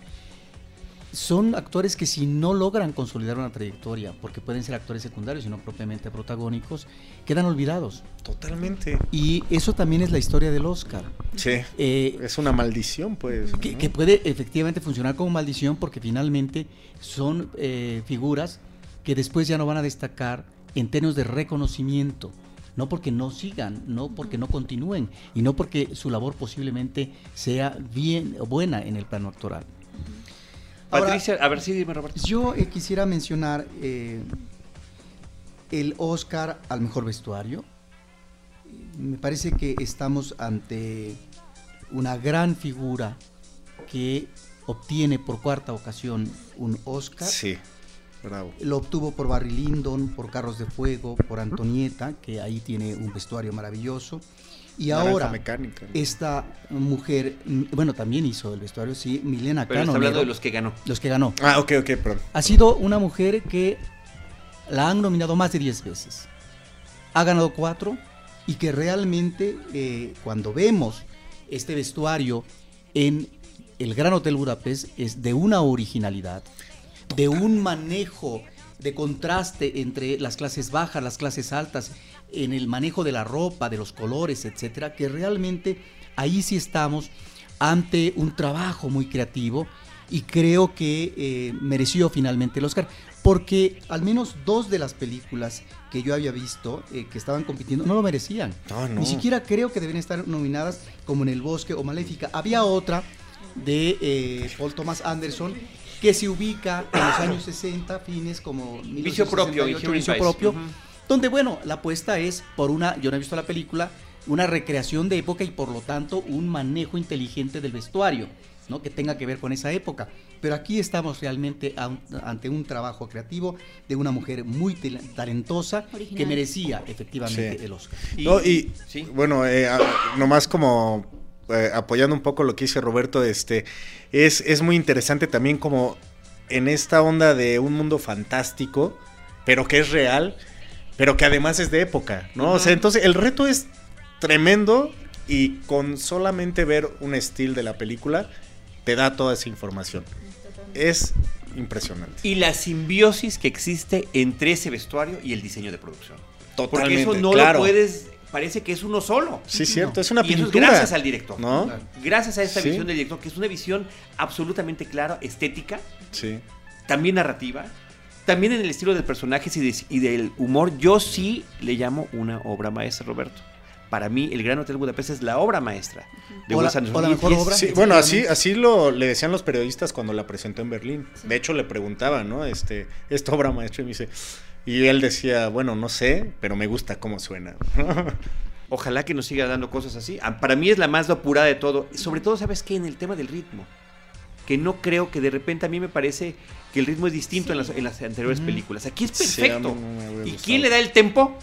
son actores que si no logran consolidar una trayectoria, porque pueden ser actores secundarios y no propiamente protagónicos, quedan olvidados. Totalmente. Y eso también es la historia del Oscar. Sí. Eh, Es una maldición, pues. que, ¿no? que puede efectivamente funcionar como maldición porque finalmente son eh, figuras que después ya no van a destacar en términos de reconocimiento. No porque no sigan, no porque no continúen y no porque su labor posiblemente sea bien buena en el plano actoral. Ahora- Patricia, a ver si dime, Roberto. Yo eh, quisiera mencionar eh, el Oscar al mejor vestuario. Me parece que estamos ante una gran figura que obtiene por cuarta ocasión un Oscar. Sí, bravo. Lo obtuvo por Barry Lyndon, por Carros de Fuego, por Antonieta, que ahí tiene un vestuario maravilloso. Y Naranja ahora, mecánica. esta mujer, bueno, también hizo el vestuario, sí, Milena Pero está Cano. hablando de los que ganó. los que ganó. Ah, ok, ok, perdón. Ha sido una mujer que la han nominado más de 10 veces. Ha ganado 4 y que realmente eh, cuando vemos este vestuario en el Gran Hotel Budapest es de una originalidad, de un manejo de contraste entre las clases bajas, las clases altas, en el manejo de la ropa, de los colores, etcétera, que realmente ahí sí estamos ante un trabajo muy creativo y creo que eh, mereció finalmente el Oscar, porque al menos dos de las películas que yo había visto eh, que estaban compitiendo no lo merecían. No. Ni siquiera creo que deben estar nominadas como en El Bosque o Maléfica. Había otra de eh, Paul Thomas Anderson que se ubica en los años 60, fines como Vicio propio, 1968, Inherent Vicio propio, Ujú. donde bueno, la apuesta es por una, yo no he visto la película, una recreación de época y por lo tanto un manejo inteligente del vestuario, ¿no? Que tenga que ver con esa época. Pero aquí estamos realmente un- ante un trabajo creativo de una mujer muy talentosa que merecía efectivamente Sí. el Oscar. Y- No, y sí. bueno, eh, nomás como eh, apoyando un poco lo que dice Roberto, este es, es muy interesante también como en esta onda de un mundo fantástico, pero que es real, pero que además es de época, ¿no? O sea, entonces el reto es tremendo y con solamente ver un estilo de la película te da toda esa información. Es impresionante. Y la simbiosis que existe entre ese vestuario y el diseño de producción. Porque Totalmente, eso no claro. lo puedes, parece que es uno solo. Sí, cierto, es una y eso es gracias al director. ¿No? Gracias a esta Sí. visión del director, que es una visión absolutamente clara, estética, Sí. también narrativa, también en el estilo del personaje y, de- y del humor. Yo sí le llamo una obra maestra, Roberto. Para mí, El Gran Hotel Budapest es la obra maestra de Wes Anderson. la mejor obra. Sí, bueno, así, así lo le decían los periodistas cuando la presentó en Berlín. De hecho, le preguntaban, ¿no? Este, esta obra maestra y me dice. Y él decía, bueno, no sé, pero me gusta cómo suena. Ojalá que nos siga dando cosas así. Ah, Para mí es la más apurada de todo. Sobre todo, ¿sabes qué? En el tema del ritmo. Que no creo que de repente a mí me parece que el ritmo es distinto en, las, en las anteriores películas. Aquí es perfecto. ¿Y gustado. quién le da el tempo?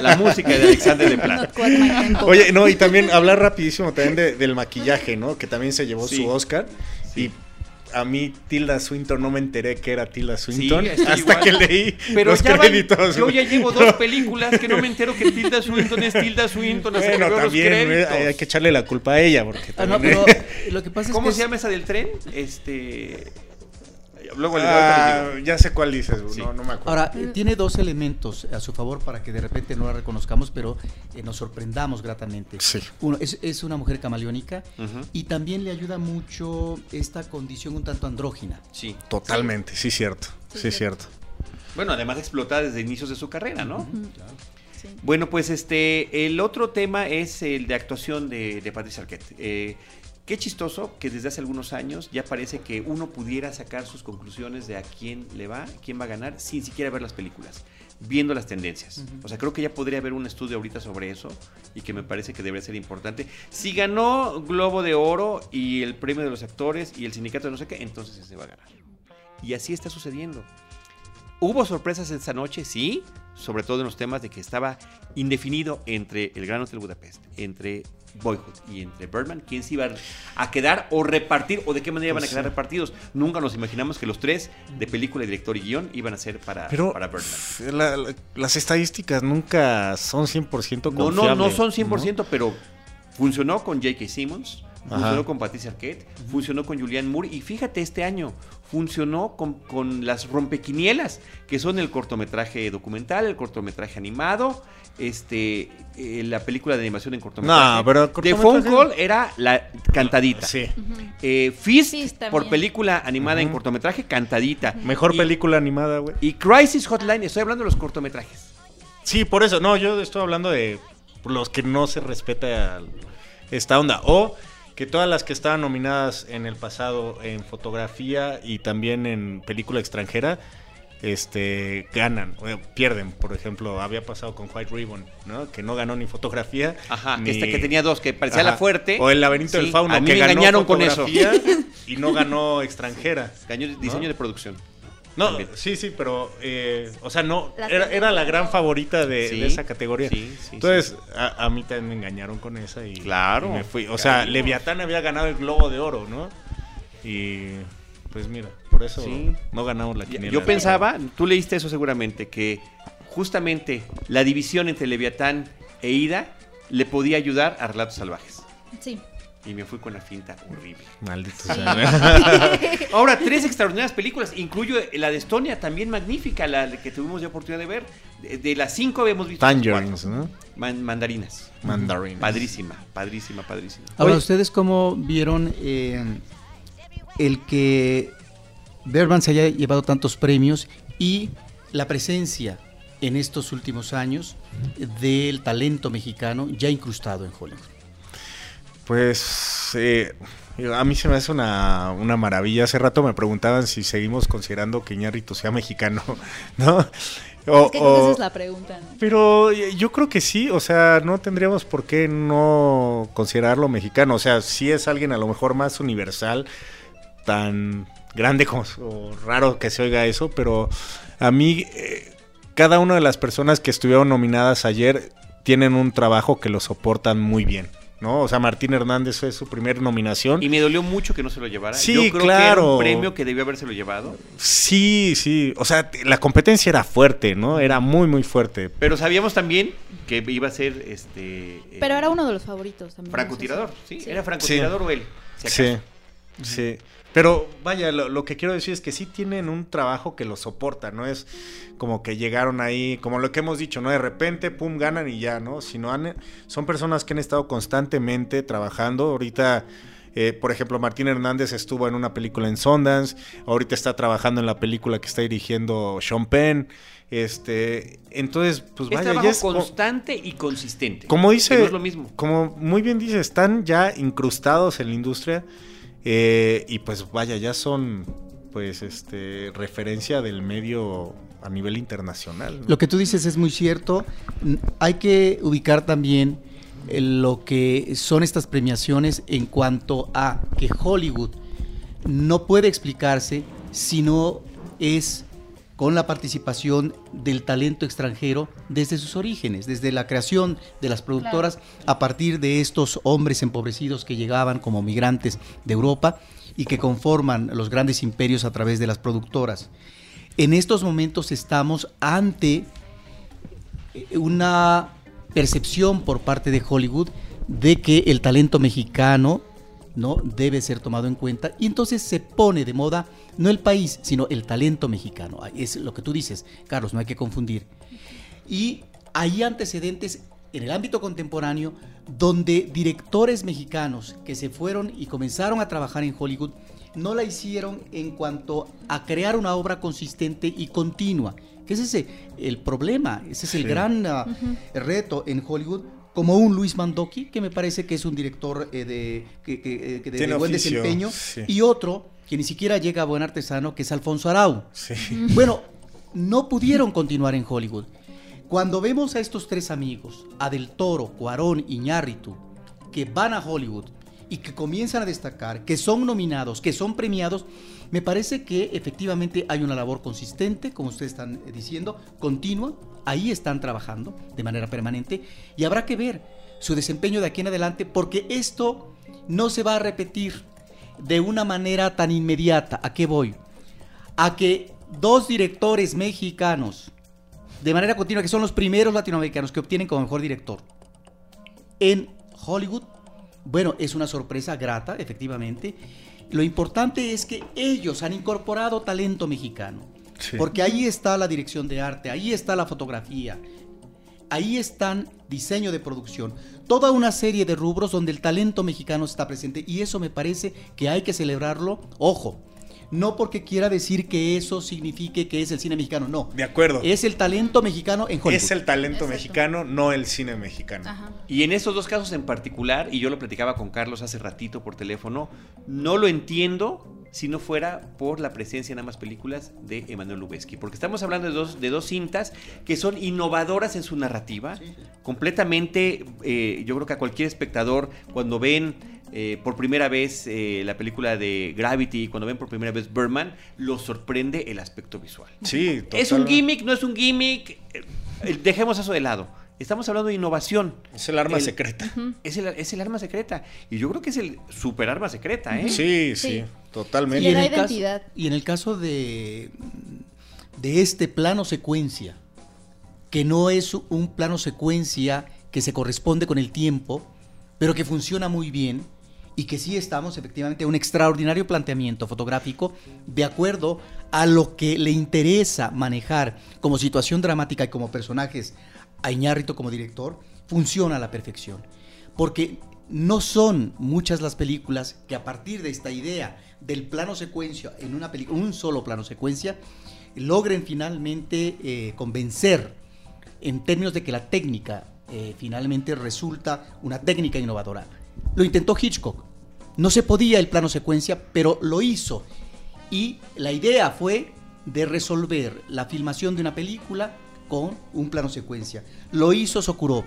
La música de Alexander de Plata. Oye, no, y también hablar rapidísimo también de- del maquillaje, ¿no? Que también se llevó Sí. su Oscar. Sí. Y a mí Tilda Swinton no me enteré que era Tilda Swinton estoy hasta igual. que leí Pero los ya van- créditos. yo ya llevo dos películas que no me entero que Tilda Swinton es Tilda Swinton. hasta que Bueno, también hay que echarle la culpa a ella porque Ah, no, también- pero lo que pasa es ¿Cómo que se es- llama esa del tren? Este. Luego le Ah, ya sé cuál dices, Sí. no, no me acuerdo. Ahora, eh, tiene dos elementos a su favor para que de repente no la reconozcamos, pero eh, nos sorprendamos gratamente. Sí. Uno, es, es una mujer camaleónica y también le ayuda mucho esta condición un tanto andrógina. Sí. Totalmente, sí, cierto. Sí, Sí, cierto. cierto. Bueno, además explotada desde inicios de su carrera, ¿no? Sí. Bueno, pues este, el otro tema es el de actuación de, de Patricia Arquette. Eh, qué chistoso que desde hace algunos años ya parece que uno pudiera sacar sus conclusiones de a quién le va, quién va a ganar, sin siquiera ver las películas, viendo las tendencias. O sea, creo que ya podría haber un estudio ahorita sobre eso y que me parece que debería ser importante. Si ganó Globo de Oro y el premio de los actores y el sindicato de no sé qué, entonces ese va a ganar. Y así está sucediendo. Hubo sorpresas esta noche, sí, sobre todo en los temas de que estaba indefinido entre el Gran Hotel Budapest, entre Boyhood y entre Birdman, quién se iba a quedar o repartir o de qué manera iban Pues a quedar sí. repartidos. Nunca nos imaginamos que los tres de película, director y guion iban a ser para, Pero para Birdman. la- la- las estadísticas nunca son 100% No, confiables. no, no son 100%, pero funcionó con J.K. Simmons, Ajá. funcionó con Patricia Arquette, funcionó con Julianne Moore y fíjate este año funcionó con, con las rompequinielas, que son el cortometraje documental, el cortometraje animado, este, eh, la película de animación en cortometraje. No, pero The Phone Call era la cantadita. Sí. Eh, Fist, por película animada en cortometraje, cantadita. Mejor Y- película animada, güey. Y Crisis Hotline, estoy hablando de los cortometrajes. Sí, por eso. No, yo estoy hablando de los que no se respeta esta onda. O que todas las que estaban nominadas en el pasado en fotografía y también en película extranjera, este, ganan, o pierden. Por ejemplo, había pasado con White Ribbon, ¿no? Que no ganó ni fotografía. Ajá, ni- que, este, que tenía dos, que parecía Ajá. la fuerte. O el laberinto del fauno, a mí que me ganó engañaron con eso. fotografía y no ganó extranjera. Gañó- diseño ¿No? de producción. No, También. sí, sí, pero, eh, o sea, no, era, era la gran favorita de, Sí, de esa categoría. sí, sí, Entonces, A, a mí también me engañaron con esa y Claro, y me fui. O sea. Leviatán había ganado el Globo de Oro, ¿no? Y pues mira, por eso Sí. no ganamos la quiniela. Yo pensaba, tú leíste eso seguramente, que justamente la división entre Leviatán e Ida le podía ayudar a Relatos Salvajes. Sí. Y me fui con la finta horrible. Maldito Sí. sea. Ahora, tres extraordinarias películas, incluyo la de Estonia, también magnífica, la que tuvimos ya oportunidad de ver. De, de las cinco habíamos visto. Tangerines. ¿no? Man- mandarinas. Mandarines. Padrísima, padrísima, padrísima. Ahora, Oye. ¿ustedes cómo vieron eh, el que Bergman se haya llevado tantos premios y la presencia en estos últimos años del talento mexicano ya incrustado en Hollywood? Pues eh, a mí se me hace una, una maravilla. Hace rato me preguntaban si seguimos considerando que Iñárritu sea mexicano, ¿no? O- es que o- esa es la pregunta, ¿no? Pero eh, yo creo que sí, o sea, no tendríamos por qué no considerarlo mexicano. O sea, sí es alguien a lo mejor más universal, tan grande como o raro que se oiga eso, pero a mí eh, cada una de las personas que estuvieron nominadas ayer tienen un trabajo que lo soportan muy bien. ¿No? O sea, Martín Hernández fue su primer nominación. Y me dolió mucho que no se lo llevara. Sí, Yo creo que era claro. un premio que debió habérselo llevado. Sí, sí. O sea, la competencia era fuerte, ¿no? Era muy, muy fuerte. Pero sabíamos también que iba a ser este. eh, Pero era uno de los favoritos también. francotirador, sí, Sí. era francotirador o él. si Sí, acaso. sí. Pero vaya, lo, lo que quiero decir es que sí tienen un trabajo que lo soporta, no es como que llegaron ahí, como lo que hemos dicho, ¿no? De repente, pum, ganan y ya, ¿no? Sino han, son personas que han estado constantemente trabajando. Ahorita, eh, por ejemplo, Martín Hernández estuvo en una película en Sundance, ahorita está trabajando en la película que está dirigiendo Sean Penn. Este, entonces, pues es vaya, trabajo ya es co- constante y consistente. como dice, no es lo mismo. como muy bien dice, están ya incrustados en la industria eh, y pues vaya, ya son pues este referencia del medio a nivel internacional. Lo que tú dices es muy cierto. Hay que ubicar también eh, lo que son estas premiaciones en cuanto a que Hollywood no puede explicarse si no es con la participación del talento extranjero desde sus orígenes, desde la creación de las productoras a partir de estos hombres empobrecidos que llegaban como migrantes de Europa y que conforman los grandes imperios a través de las productoras. En estos momentos estamos ante eh, una percepción por parte de Hollywood de que el talento mexicano no debe ser tomado en cuenta y entonces se pone de moda no el país, sino el talento mexicano. Es lo que tú dices, Carlos, no hay que confundir. Y hay antecedentes en el ámbito contemporáneo donde directores mexicanos que se fueron y comenzaron a trabajar en Hollywood no la hicieron en cuanto a crear una obra consistente y continua. Que ese es el problema, ese es el gran uh, reto en Hollywood, como un Luis Mandoki, que me parece que es un director eh, de, que, que, eh, de, buen desempeño, y otro que ni siquiera llega a buen artesano, que es Alfonso Arau. Bueno, no pudieron continuar en Hollywood. Cuando vemos a estos tres amigos, a Del Toro, Cuarón y Ñarritu, que van a Hollywood y que comienzan a destacar, que son nominados, que son premiados, me parece que efectivamente hay una labor consistente, como ustedes están eh, diciendo, continua, ahí están trabajando de manera permanente y habrá que ver su desempeño de aquí en adelante porque esto no se va a repetir de una manera tan inmediata. ¿A qué voy? A que dos directores mexicanos, de manera continua, que son los primeros latinoamericanos que obtienen como mejor director en Hollywood, bueno, es una sorpresa grata, efectivamente. Lo importante es que ellos han incorporado talento mexicano. Porque ahí está la dirección de arte, ahí está la fotografía, ahí están diseño de producción, toda una serie de rubros donde el talento mexicano está presente y eso me parece que hay que celebrarlo. Ojo, no porque quiera decir que eso signifique que es el cine mexicano, no. De acuerdo. Es el talento mexicano en Hollywood. Es el talento mexicano, no el cine mexicano. Y en esos dos casos en particular, y yo lo platicaba con Carlos hace ratito por teléfono, no lo entiendo si no fuera por la presencia en ambas películas de Emanuel Lubezki. Porque estamos hablando de dos, de dos cintas que son innovadoras en su narrativa, completamente, eh, yo creo que a cualquier espectador, cuando ven eh, por primera vez eh, la película de Gravity, cuando ven por primera vez Birdman, los sorprende el aspecto visual. Sí, ¿Es un gimmick? ¿No es un gimmick? dejemos eso de lado. Estamos hablando de innovación. Es el arma secreta. es, el, es, el, arma secreta. Y yo creo que es el super arma secreta, ¿eh? Sí, sí, totalmente. Y en, el caso, y en el caso de, de este plano secuencia, que no es un plano secuencia que se corresponde con el tiempo, pero que funciona muy bien y que sí estamos efectivamente un extraordinario planteamiento fotográfico de acuerdo a lo que le interesa manejar como situación dramática y como personajes a Iñárritu como director, funciona a la perfección. Porque no son muchas las películas que a partir de esta idea del plano secuencia en una película, un solo plano secuencia, logren finalmente eh, convencer en términos de que la técnica eh, finalmente resulta una técnica innovadora. Lo intentó Hitchcock. No se podía el plano secuencia, pero lo hizo. Y la idea fue de resolver la filmación de una película con un plano secuencia. Lo hizo Sokurov.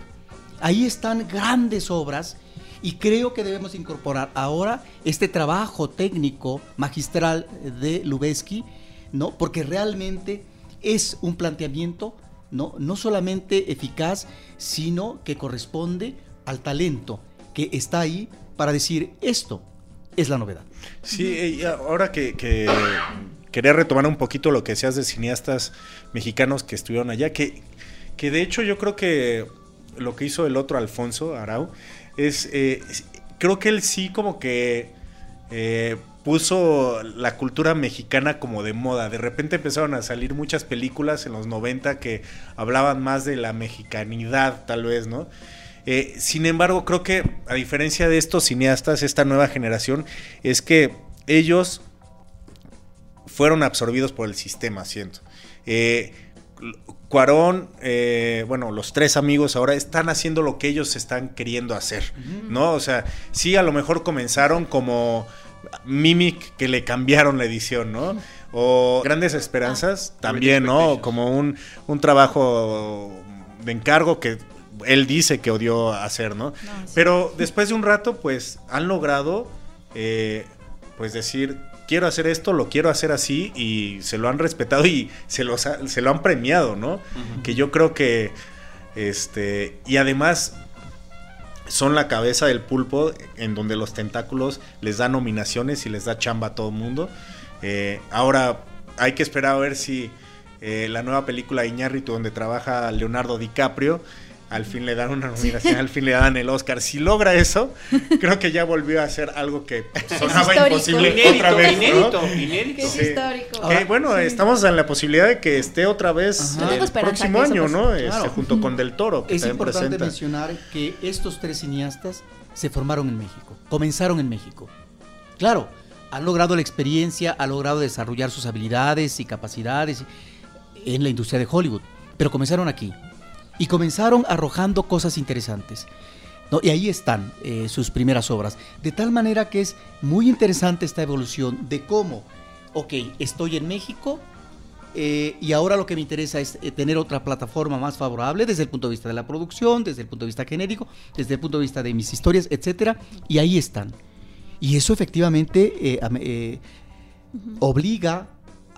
Ahí están grandes obras y creo que debemos incorporar ahora este trabajo técnico magistral de Lubezki, ¿no? Porque realmente es un planteamiento no, no solamente eficaz, sino que corresponde al talento que está ahí para decir esto es la novedad. Sí, ahora que quería retomar un poquito lo que decías de cineastas mexicanos que estuvieron allá, que, que de hecho yo creo que lo que hizo el otro Alfonso Arau es, eh, creo que él sí como que eh, puso la cultura mexicana como de moda. De repente empezaron a salir muchas películas en los 90 que hablaban más de la mexicanidad, tal vez, ¿no? Eh, sin embargo, creo que a diferencia de estos cineastas, esta nueva generación, es que ellos fueron absorbidos por el sistema, siento. Eh, Cuarón, eh, bueno, los tres amigos ahora están haciendo lo que ellos están queriendo hacer, ¿no? O sea, sí, a lo mejor comenzaron como Mimic que le cambiaron la edición, ¿no? O Grandes Esperanzas ah. también, ¿no? Como un, un, trabajo de encargo que él dice que odió hacer, ¿no? Pero después de un rato, pues han logrado, eh, pues decir, quiero hacer esto, lo quiero hacer así y se lo han respetado y se, los ha- se lo han premiado, ¿no? Que yo creo que, este, y además son la cabeza del pulpo en donde los tentáculos les da nominaciones y les da chamba a todo el mundo. Eh, ahora hay que esperar a ver si eh, la nueva película de Iñárritu donde trabaja Leonardo DiCaprio al fin le dan una nominación, al fin le dan el Oscar. Si logra eso, creo que ya volvió a hacer algo que sonaba imposible Inédito, otra vez. inédito, inédito. es Sí. histórico. Bueno, estamos en la posibilidad de que esté otra vez Ajá. El próximo año. ¿no? Este, junto con Del Toro, que Es también importante presenta. mencionar que estos tres cineastas se formaron en México, comenzaron en México. Claro, han logrado la experiencia, han logrado desarrollar sus habilidades y capacidades en la industria de Hollywood, pero comenzaron aquí y comenzaron arrojando cosas interesantes. ¿no? Y ahí están eh, sus primeras obras. De tal manera que es muy interesante esta evolución de cómo, ok, estoy en México, eh, y ahora lo que me interesa es eh, tener otra plataforma más favorable desde el punto de vista de la producción, desde el punto de vista genérico, desde el punto de vista de mis historias, etcétera. Y ahí están. Y eso efectivamente am- obliga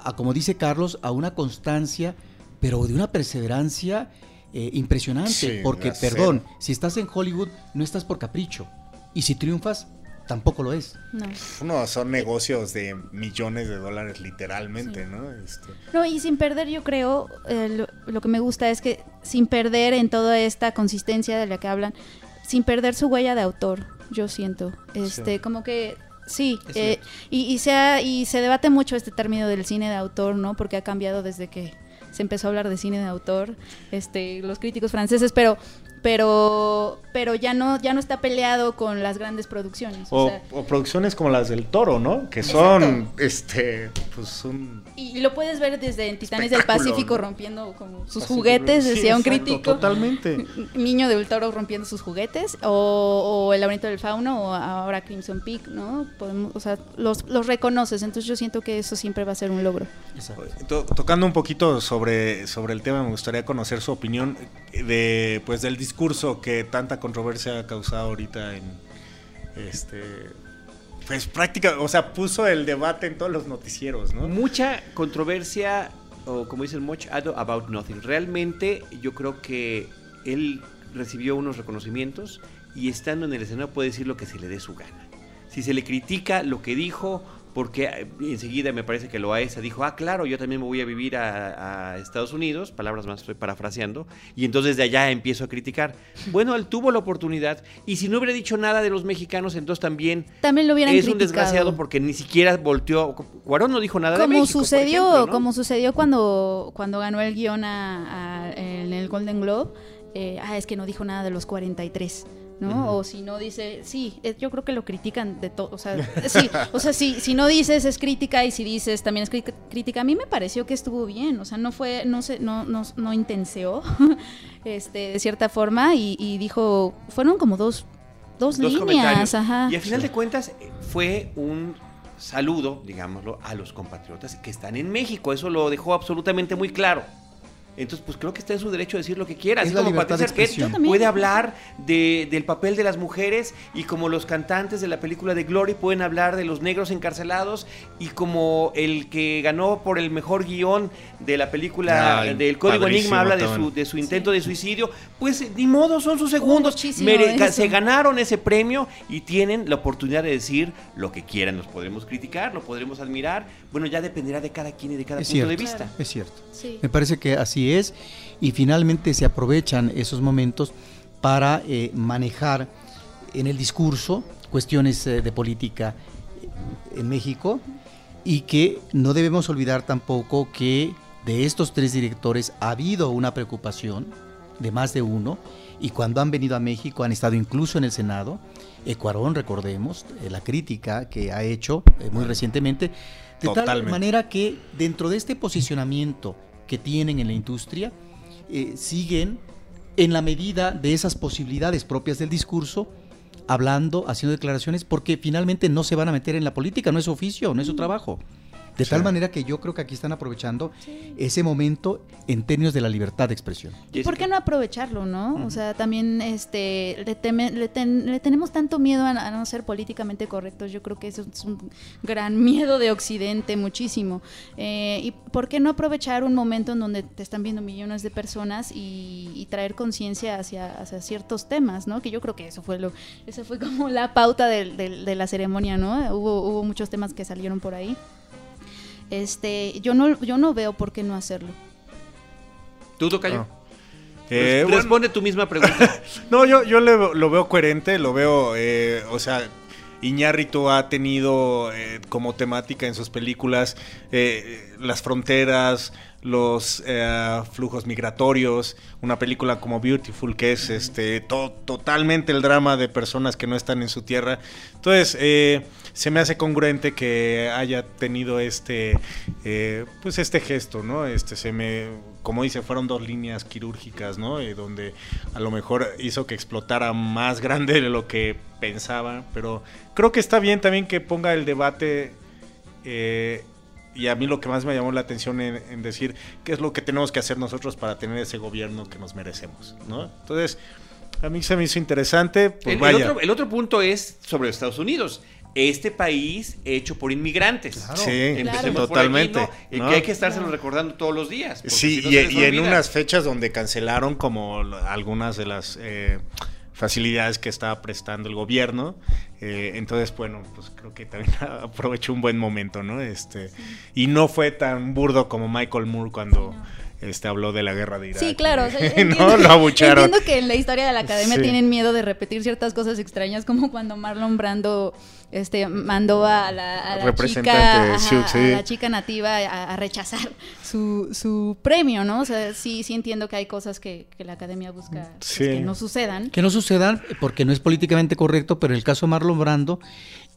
a, como dice Carlos, a una constancia, pero de una perseverancia eh, impresionante. Sí, porque, perdón, si estás en Hollywood, no estás por capricho. Y si triunfas, tampoco lo es. No. No, son negocios de millones de dólares literalmente, ¿no? Este, No, y sin perder, yo creo, eh, lo, lo que me gusta es que sin perder en toda esta consistencia de la que hablan, sin perder su huella de autor, yo siento. Este, Sí. como que sí, eh, y, y, se ha- y se debate mucho este término del cine de autor, ¿no? Porque ha cambiado desde que se empezó a hablar de cine de autor, este, los críticos franceses, pero pero pero ya no ya no está peleado con las grandes producciones. o o, sea, o producciones como las del Toro, ¿no? Que son, Exacto. este, pues un... Y lo puedes ver desde en Titanes del Pacífico rompiendo como sus Así, juguetes, sí, decía un exacto, crítico. Totalmente. Niño del Toro rompiendo sus juguetes, o, o El laberinto del fauno, o ahora Crimson Peak, ¿no? Podemos, o sea, los, los reconoces, entonces yo siento que eso siempre va a ser un logro. To- tocando un poquito sobre, sobre el tema, me gustaría conocer su opinión de pues del discurso que tanta controversia ha causado ahorita en este pues práctica, o sea, puso el debate en todos los noticieros, ¿no? Mucha controversia, o como dicen, much ado about nothing. Realmente yo creo que él recibió unos reconocimientos y estando en el escenario puede decir lo que se le dé su gana. Si se le critica lo que dijo, porque eh, enseguida me parece que Loaesa dijo, ah, claro, yo también me voy a vivir a, a Estados Unidos, palabras más estoy parafraseando, y entonces de allá empiezo a criticar. Bueno, él tuvo la oportunidad, y si no hubiera dicho nada de los mexicanos, entonces también También lo hubieran es un desgraciado porque ni siquiera volteó. Cuarón no dijo nada de como México, por sucedió ejemplo, ¿no? como sucedió cuando cuando ganó el guion a- a- en el Golden Globe eh, ah es que no dijo nada de los 43 ¿no? O si no dice, sí, eh, yo creo que lo critican de todo, o sea, sí, o sea, si, si no dices es crítica y si dices también es crítica, a mí me pareció que estuvo bien, o sea, no fue, no se, no, no, no intenseó, este, de cierta forma y, y dijo, fueron como dos, dos, Dos líneas, ajá. Y a final de cuentas eh, fue un saludo, digámoslo, a los compatriotas que están en México. Eso lo dejó absolutamente muy claro. Entonces, pues creo que está en su derecho de decir lo que quiera. Es Así la como libertad de Patricia Arquette puede hablar de- del papel de las mujeres y como los cantantes de la película de Glory pueden hablar de los negros encarcelados y como el que ganó por el mejor guion de la película Ay, del Código Enigma habla de su, de su intento de suicidio, pues ni modo, son sus segundos. Mere- de se ganaron ese premio y tienen la oportunidad de decir lo que quieran. Nos podremos criticar, lo podremos admirar. Bueno, ya dependerá de cada quien y de cada Es punto de cierto. vista. Es cierto. Sí. Me parece que así es y finalmente se aprovechan esos momentos para eh, manejar en el discurso cuestiones eh, de política eh, en México y que no debemos olvidar tampoco que de estos tres directores ha habido una preocupación de más de uno y cuando han venido a México han estado incluso en el Senado. Ecuarón, recordemos, eh, la crítica que ha hecho muy recientemente, de tal manera que dentro de este posicionamiento que tienen en la industria, eh, siguen en la medida de esas posibilidades propias del discurso, hablando, haciendo declaraciones, porque finalmente no se van a meter en la política, no es su oficio, no es su trabajo. De Sí. tal manera que yo creo que aquí están aprovechando ese momento en términos de la libertad de expresión. ¿Y por qué no aprovecharlo, no? O sea, también este, le, teme- le ten- le tenemos tanto miedo a, a no ser políticamente correctos. Yo creo que eso es un gran miedo de Occidente, muchísimo. Eh, ¿Y por qué no aprovechar un momento en donde te están viendo millones de personas y, y traer conciencia hacia, hacia ciertos temas, ¿no? Que yo creo que eso fue lo, eso fue como la pauta del- del- de la ceremonia, ¿no? Hubo, hubo muchos temas que salieron por ahí. Este, yo no, yo no veo por qué no hacerlo. ¿Tú, Tocayo? Ah. Eh, Res- bueno, Responde tu misma pregunta. No, yo, yo le- lo veo coherente, lo veo, eh, o sea, Iñárritu ha tenido eh, como temática en sus películas eh, las fronteras, los eh, flujos migratorios, una película como Beautiful que es este to- totalmente el drama de personas que no están en su tierra. Entonces, eh, se me hace congruente que haya tenido este eh, pues este gesto, ¿no? Este se me como dice, fueron dos líneas quirúrgicas, ¿no? Eh, donde a lo mejor hizo que explotara más grande de lo que pensaba, pero creo que está bien también que ponga el debate y a mí lo que más me llamó la atención en, en decir qué es lo que tenemos que hacer nosotros para tener ese gobierno que nos merecemos, ¿no? Entonces, a mí se me hizo interesante, pues el, otro, el otro punto es sobre Estados Unidos. Este país hecho por inmigrantes. Sí, Empecemos totalmente. por aquí, ¿no? Que hay que estárselo recordando todos los días. Sí, si y, en unas fechas donde cancelaron como algunas de las eh, facilidades que estaba prestando el gobierno. eh, entonces, bueno, pues creo que también aprovechó un buen momento, ¿no? Este, Y no fue tan burdo como Michael Moore cuando este, habló de la guerra de Irak. Sí, claro. o sea, yo no, entiendo, lo abucharon. entiendo que en la historia de la academia Sí. tienen miedo de repetir ciertas cosas extrañas, como cuando Marlon Brando este, mandó a la, a la Representante chica, a la chica nativa a, a rechazar su, su premio, ¿no? O sea, sí, sí entiendo que hay cosas que, que la academia busca pues, que no sucedan. Que no sucedan porque no es políticamente correcto, pero en el caso de Marlon Brando,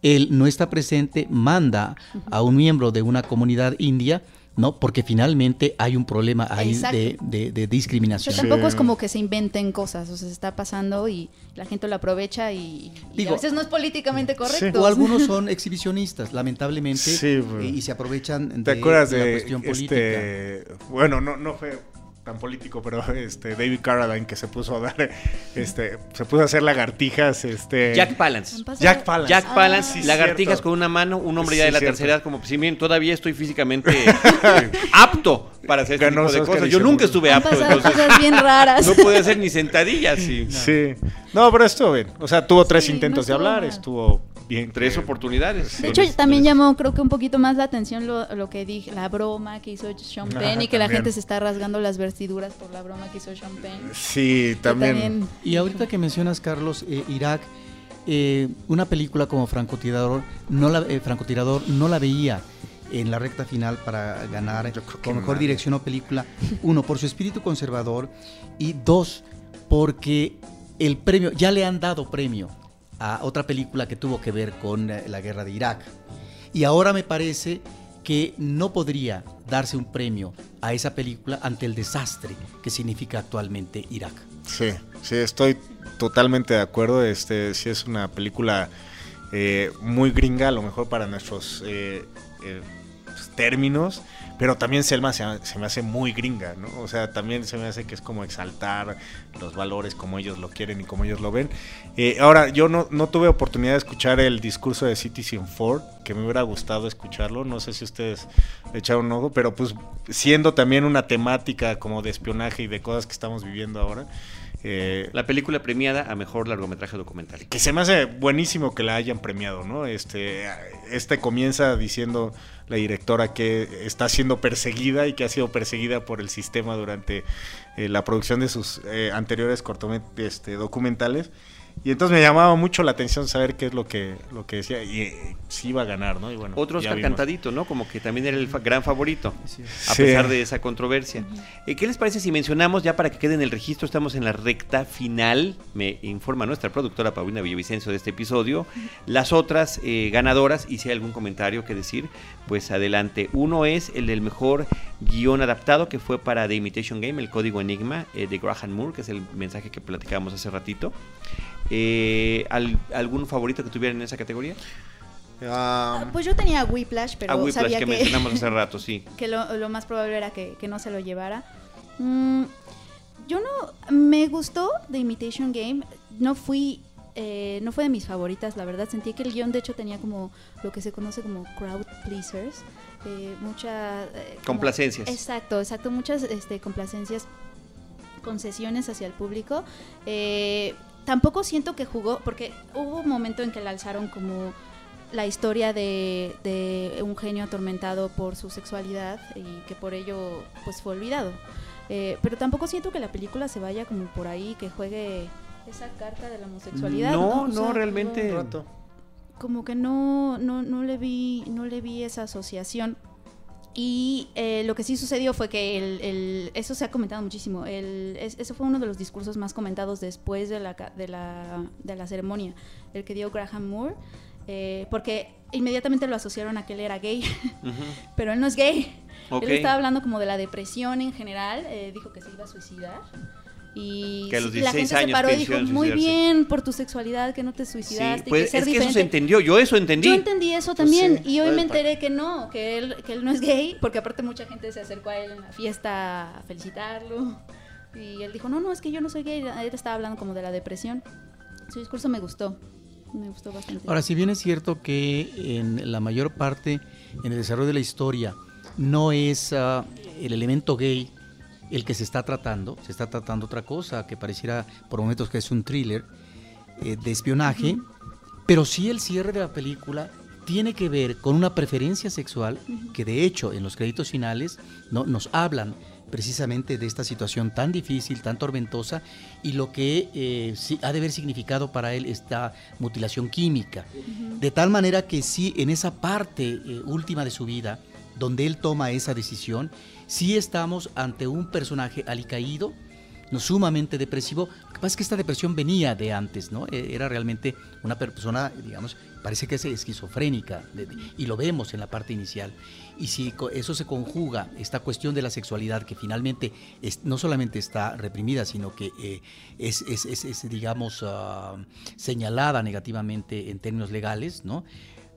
él no está presente, manda a un miembro de una comunidad india, ¿no? Porque finalmente hay un problema ahí de, de- de discriminación. sea, tampoco es como que se inventen cosas, o sea, se está pasando y la gente lo aprovecha y, y Digo, a veces no es políticamente correcto. O algunos son exhibicionistas, lamentablemente, Sí, pues. eh, y se aprovechan ¿Te de, acuerdas de la cuestión política. este bueno, no no fue tan político, pero este David Carradine que se puso a dar este se puso a hacer lagartijas este Jack Palance. Jack Palance. Jack Ah. Palance, Sí, lagartijas cierto. con una mano, un hombre ya Sí, de la cierto. tercera edad, como si bien todavía estoy físicamente eh, apto para hacer este tipo de cosas. Yo nunca estuve Han apto, pasado entonces cosas bien raras. no pude hacer ni sentadillas. Y Sí. No, pero estuvo bien. O sea, tuvo tres Sí, no intentos de hablar, mal. estuvo bien. tres que- oportunidades. De hecho, también llamó, creo que un poquito más la atención lo, lo que dije, la broma que hizo Sean Ajá, Penn y que la gente se está rasgando las vestiduras por la broma que hizo Sean Penn. Sí, también. Y ahorita que mencionas, Carlos, eh, Irak, eh, una película como Francotirador no, la, eh, Francotirador no la veía en la recta final para ganar Yo creo que con mejor nadie. dirección o película. Uno, por su espíritu conservador. Y dos, porque el premio, ya le han dado premio a otra película que tuvo que ver con eh, la guerra de Irak. Y ahora me parece que no podría darse un premio a esa película ante el desastre que significa actualmente Irak. Sí, sí, estoy totalmente de acuerdo. Este, sí es una película eh, muy gringa, a lo mejor para nuestros eh, términos, pero también Selma se, me hace muy gringa, ¿no? O sea, también se me hace que es como exaltar los valores como ellos lo quieren y como ellos lo ven. Eh, ahora, yo no, tuve oportunidad de escuchar el discurso de Citizen Ford, que me hubiera gustado escucharlo. No sé si ustedes echaron un ojo, pero pues siendo también una temática como de espionaje y de cosas que estamos viviendo ahora. Eh, La película premiada a mejor largometraje documental. que se me hace buenísimo que la hayan premiado, ¿no? Este, este comienza diciendo la directora que está siendo perseguida y que ha sido perseguida por el sistema durante eh, la producción de sus eh, anteriores cortomet- este, documentales. Y entonces me llamaba mucho la atención saber qué es lo que, lo que decía. Y eh, sí iba a ganar, ¿no? Y bueno, Otro Oscar cantadito, ¿no? Como que también era el fa- gran favorito, a Sí. pesar de esa controversia. Eh, ¿Qué les parece si mencionamos, ya para que quede en el registro, estamos en la recta final, me informa nuestra productora Paulina Villavicencio de este episodio, las otras eh, ganadoras, y si hay algún comentario que decir, pues adelante. Uno es el del mejor guion adaptado, que fue para The Imitation Game, el código Enigma, eh, de Graham Moore, que es el mensaje que platicábamos hace ratito. Eh, ¿al- ¿Algún favorito que tuvieran en esa categoría? Ah, Pues yo tenía Whiplash, pero a Whiplash sabía que, que, mencionamos hace rato, sí. que lo, lo más probable era que, que no se lo llevara. Mm, yo no. Me gustó The Imitation Game. No fui. eh, no fue de mis favoritas, la verdad. Sentí que el guion, de hecho, tenía como lo que se conoce como crowd pleasers. Eh, mucha. eh, como- Complacencias. Exacto, exacto. Muchas este, complacencias, concesiones hacia el público. Eh, tampoco siento que jugó, porque hubo un momento en que la alzaron como la historia de, de un genio atormentado por su sexualidad y que por ello pues fue olvidado. Eh, pero tampoco siento que la película se vaya como por ahí, que juegue esa carta de la homosexualidad. No, O no, sea, realmente. Como que no, no, no le vi, no le vi esa asociación. Y eh, lo que sí sucedió fue que el, el- eso se ha comentado muchísimo. El, es- eso fue uno de los discursos más comentados después de la, de la, de la ceremonia, el que dio Graham Moore, eh, porque inmediatamente lo asociaron a que él era gay, Ujú. pero él no es gay. Ok. Él estaba hablando como de la depresión en general, eh, dijo que se iba a suicidar. Y Que a los sí, la 16 gente se paró y dijo, muy suicidarse". bien por tu sexualidad, que no te Sí, suicidaste. y pues que ser es que eso se diferente". entendió, yo eso entendí. Yo entendí eso Pues también sí, y hoy me enteré que no, que él, que él no es gay, porque aparte mucha gente se acercó a él en la fiesta a felicitarlo y él dijo, no, no, es que yo no soy gay, él estaba hablando como de la depresión. Su discurso me gustó, me gustó bastante. Ahora, si bien es cierto que en la mayor parte, en el desarrollo de la historia, no es ah, el elemento gay el que se está tratando, se está tratando otra cosa, que pareciera por momentos que es un thriller eh, de espionaje, pero sí el cierre de la película tiene que ver con una preferencia sexual que de hecho en los créditos finales no, nos hablan precisamente de esta situación tan difícil, tan tormentosa y lo que eh, sí ha de haber significado para él esta mutilación química. De tal manera que sí, en esa parte eh, última de su vida, donde él toma esa decisión, sí estamos ante un personaje alicaído, no sumamente depresivo. Lo que pasa es que esta depresión venía de antes, ¿no? Eh, Era realmente una persona, digamos, parece que es esquizofrénica, y lo vemos en la parte inicial. Y si eso se conjuga, esta cuestión de la sexualidad, que finalmente es- no solamente está reprimida, sino que eh, es, es- es- es, digamos, ah, señalada negativamente en términos legales, ¿no?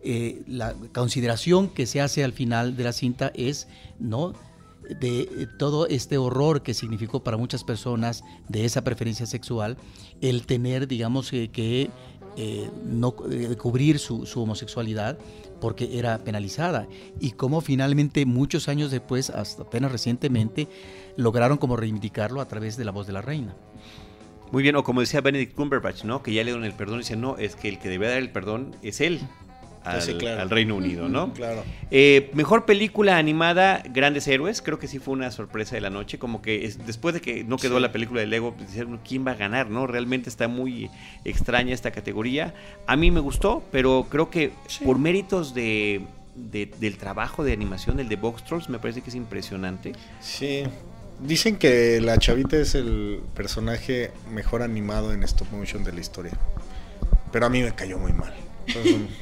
Eh, la consideración que se hace al final de la cinta es, ¿no? De eh, todo este horror que significó para muchas personas de esa preferencia sexual, el tener, digamos, eh, que eh, no eh, cubrir su, homosexualidad porque era penalizada y cómo finalmente muchos años después, hasta apenas recientemente, lograron como reivindicarlo a través de la voz de la reina. Muy bien, o como decía Benedict Cumberbatch, ¿no? Que ya le dieron el perdón y dice, no, es que el que debe dar el perdón es él al, Sí, claro. al Reino Unido, ¿no? Claro. Eh, mejor película animada, Grandes Héroes, creo que sí fue una sorpresa de la noche, como que es- después de que no quedó Sí. la película de Lego, pues, dijeron, ¿quién va a ganar? ¿no? Realmente está muy extraña esta categoría. A mí me gustó, pero creo que por méritos de, de- del trabajo de animación, el de Box Trolls, me parece que es impresionante. Sí. Dicen que la chavita es el personaje mejor animado en stop motion de la historia. Pero a mí me cayó muy mal.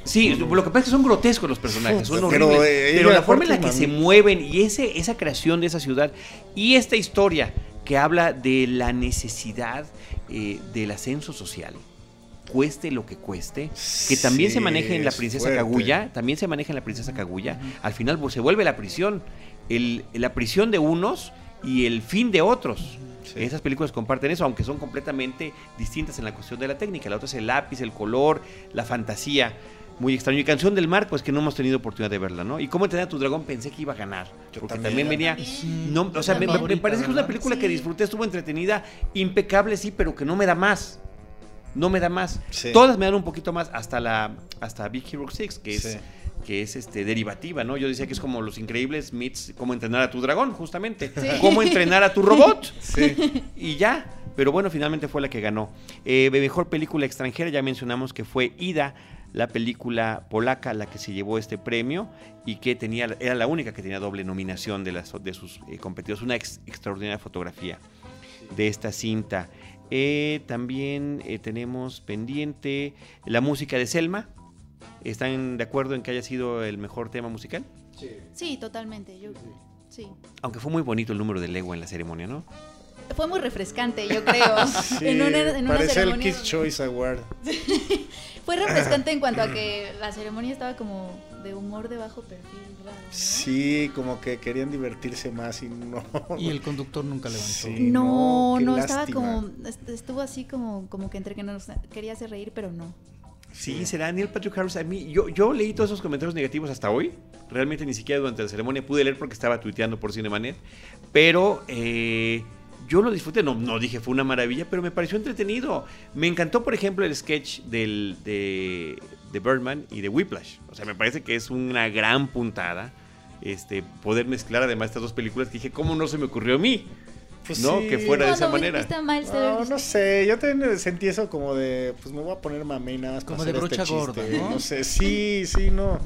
Sí, lo que pasa es que son grotescos los personajes, son Pero, horribles. eh, Pero, la forma en la que se mueven y ese, esa creación de esa ciudad y esta historia que habla de la necesidad eh, del ascenso social, cueste lo que cueste, que también se maneja en la es princesa fuerte. Kaguya, también se maneja en la princesa Kaguya, al final pues, se vuelve la prisión, el- la prisión de unos y el fin de otros. Sí. Esas películas comparten eso, aunque son completamente distintas en la cuestión de la técnica. La otra es el lápiz, el color, la fantasía. Muy extraño. Y Canción del Mar, pues que no hemos tenido oportunidad de verla, ¿no? Y cómo entrenar a tu dragón pensé que iba a ganar. Yo porque también. venía. No, o sea, me, parece que es una película que disfruté, estuvo entretenida, impecable, sí, pero que no me da más. No me da más. Sí. Todas me dan un poquito más, hasta la hasta Big Hero 6, que es. Que es este derivativa, ¿no? Yo decía que es como los increíbles meets, cómo entrenar a tu dragón, justamente. Sí. Cómo entrenar a tu robot. Sí. Y ya. Pero bueno, finalmente fue la que ganó. Eh, mejor película extranjera, ya mencionamos que fue Ida, la película polaca, la que se llevó este premio y que tenía, era la única que tenía doble nominación de, las, de sus eh, competidores. Una ex- extraordinaria fotografía de esta cinta. Eh, también eh, tenemos pendiente la música de Selma. ¿Están de acuerdo en que haya sido el mejor tema musical? Sí, totalmente. Yo, sí. Aunque fue muy bonito el número de Lego en la ceremonia, ¿no? Fue muy refrescante, yo creo. Sí, en una, en una parece el Kids Choice Award. Fue refrescante en cuanto a que la ceremonia estaba como de humor de bajo perfil. Raro, ¿no? Sí, como que querían divertirse más y no. Y el conductor nunca levantó. Sí. No, no, estaba como, est- estuvo así como, como que entre que nos quería hacer reír, pero no. Sí, será Neil Patrick Harris. A mí, yo, yo leí todos esos comentarios negativos hasta hoy. Realmente ni siquiera durante la ceremonia pude leer porque estaba tuiteando por Cinemanet. Pero eh, yo lo disfruté. No, no dije fue una maravilla, pero me pareció entretenido. Me encantó, por ejemplo, el sketch del, de, de Birdman y de Whiplash. O sea, me parece que es una gran puntada. Este, poder mezclar además estas dos películas que dije, ¿cómo no se me ocurrió a mí? Pues ¿No? sí. Que fuera de esa manera. No, no sé, yo también sentí eso como de, pues me voy a poner mamey nada más para Como de hacer este brocha gorda, chiste, ¿no? No sé, sí, sí, no.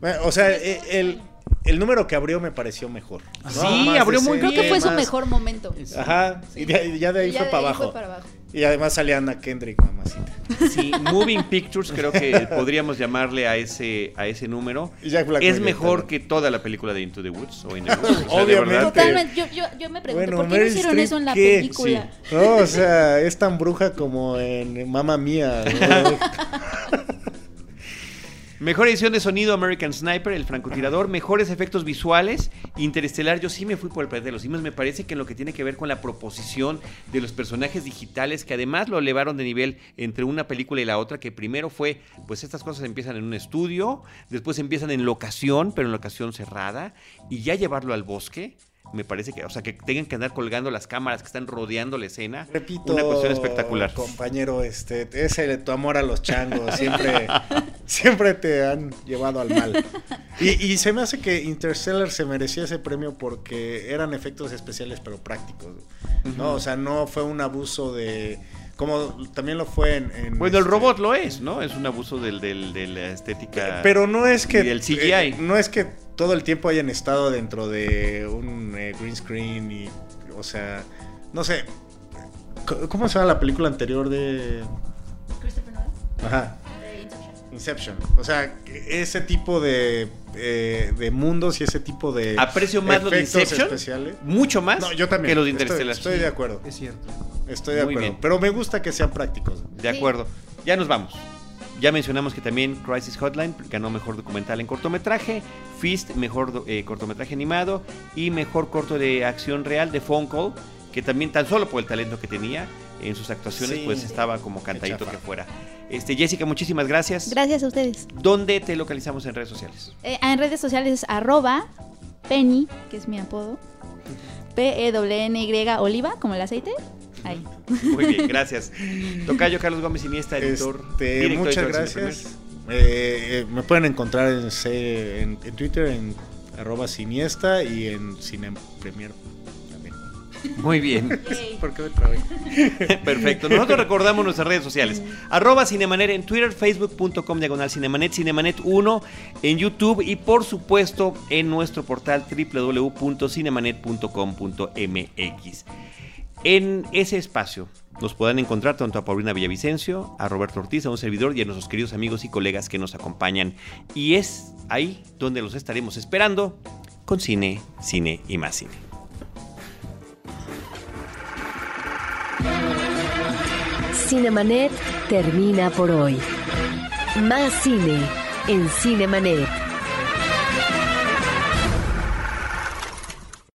Bueno, o sea, eh, el, el número que abrió me pareció mejor. ¿no? Sí, abrió muy Creo decente, que fue su mejor momento. Ajá, y de- ya de ahí Y ya fue de para ahí abajo. fue para abajo. Y además salía Ana Kendrick, mamacita. Sí, Moving Pictures creo que podríamos llamarle a ese, a ese número. Y Jack Black es bien mejor también. que toda la película de Into the Woods o In the Woods. O sea, Obviamente. Totalmente. Yo, yo, yo me pregunto, ¿por qué no hicieron eso en la ¿qué? película? No, o sea, es tan bruja como en Mamma Mía. Mejor edición de sonido American Sniper, el francotirador. Mejores efectos visuales. Interestelar, yo sí me fui por el planeta de los simios. Me parece que en lo que tiene que ver con la proposición de los personajes digitales, que además lo elevaron de nivel entre una película y la otra, que primero fue, pues estas cosas empiezan en un estudio, después empiezan en locación, pero en locación cerrada, y ya llevarlo al bosque. Me parece que, o sea, que tengan que andar colgando las cámaras que están rodeando la escena. Repito, Una cuestión espectacular. compañero, este, ese de tu amor a los changos, siempre, siempre te han llevado al mal. Y, y se me hace que Interstellar se merecía ese premio porque eran efectos especiales pero prácticos, ¿no? O sea, no fue un abuso de, como también lo fue en... en, Bueno, el este, robot lo es, ¿no? Es un abuso del, del- de la estética. Pero no es que... y del CGI. eh, no es que todo el tiempo hayan estado dentro de un eh, green screen y, o sea, no sé. ¿Cómo se llama la película anterior de... Christopher Nolan. Ajá. Inception. Inception. O sea, ese tipo de, eh, de mundos y ese tipo de Aprecio más los de efectos Inception. especiales. Mucho más No, yo también. que los de Estoy- Interstellar. Estoy, de acuerdo. Es cierto. Estoy de Muy acuerdo. bien. Pero me gusta que sean prácticos. De acuerdo. Ya nos vamos. Ya mencionamos que también Crisis Hotline ganó mejor documental en cortometraje, Fist mejor eh, cortometraje animado y mejor corto de acción real de Phone Call, que también tan solo por el talento que tenía en sus actuaciones, Sí. pues estaba como cantadito que fuera. Este, Jessica, muchísimas gracias. Gracias a ustedes. ¿Dónde te localizamos en redes sociales? Eh, en redes sociales arroba Penny, que es mi apodo. P-E-N-Y Oliva, como el aceite. Ahí. Muy bien, gracias. Tocayo Carlos Gómez Iniesta, editor. Este, director muchas editor gracias. Eh, eh, me pueden encontrar en, C- en, en Twitter en arroba siniesta y en Cine Premier. Muy bien. ¿Por qué me trabé? Perfecto. Nosotros recordamos nuestras redes sociales. Arroba Cinemanet en Twitter, facebook.com diagonal Cinemanet, Cinemanet 1 en YouTube y por supuesto en nuestro portal www.cinemanet.com.mx. En ese espacio nos podrán encontrar tanto a Paulina Villavicencio, a Roberto Ortiz, a un servidor y a nuestros queridos amigos y colegas que nos acompañan. Y es ahí donde los estaremos esperando con cine, cine y más cine. Cinemanet termina por hoy. Más cine en Cinemanet.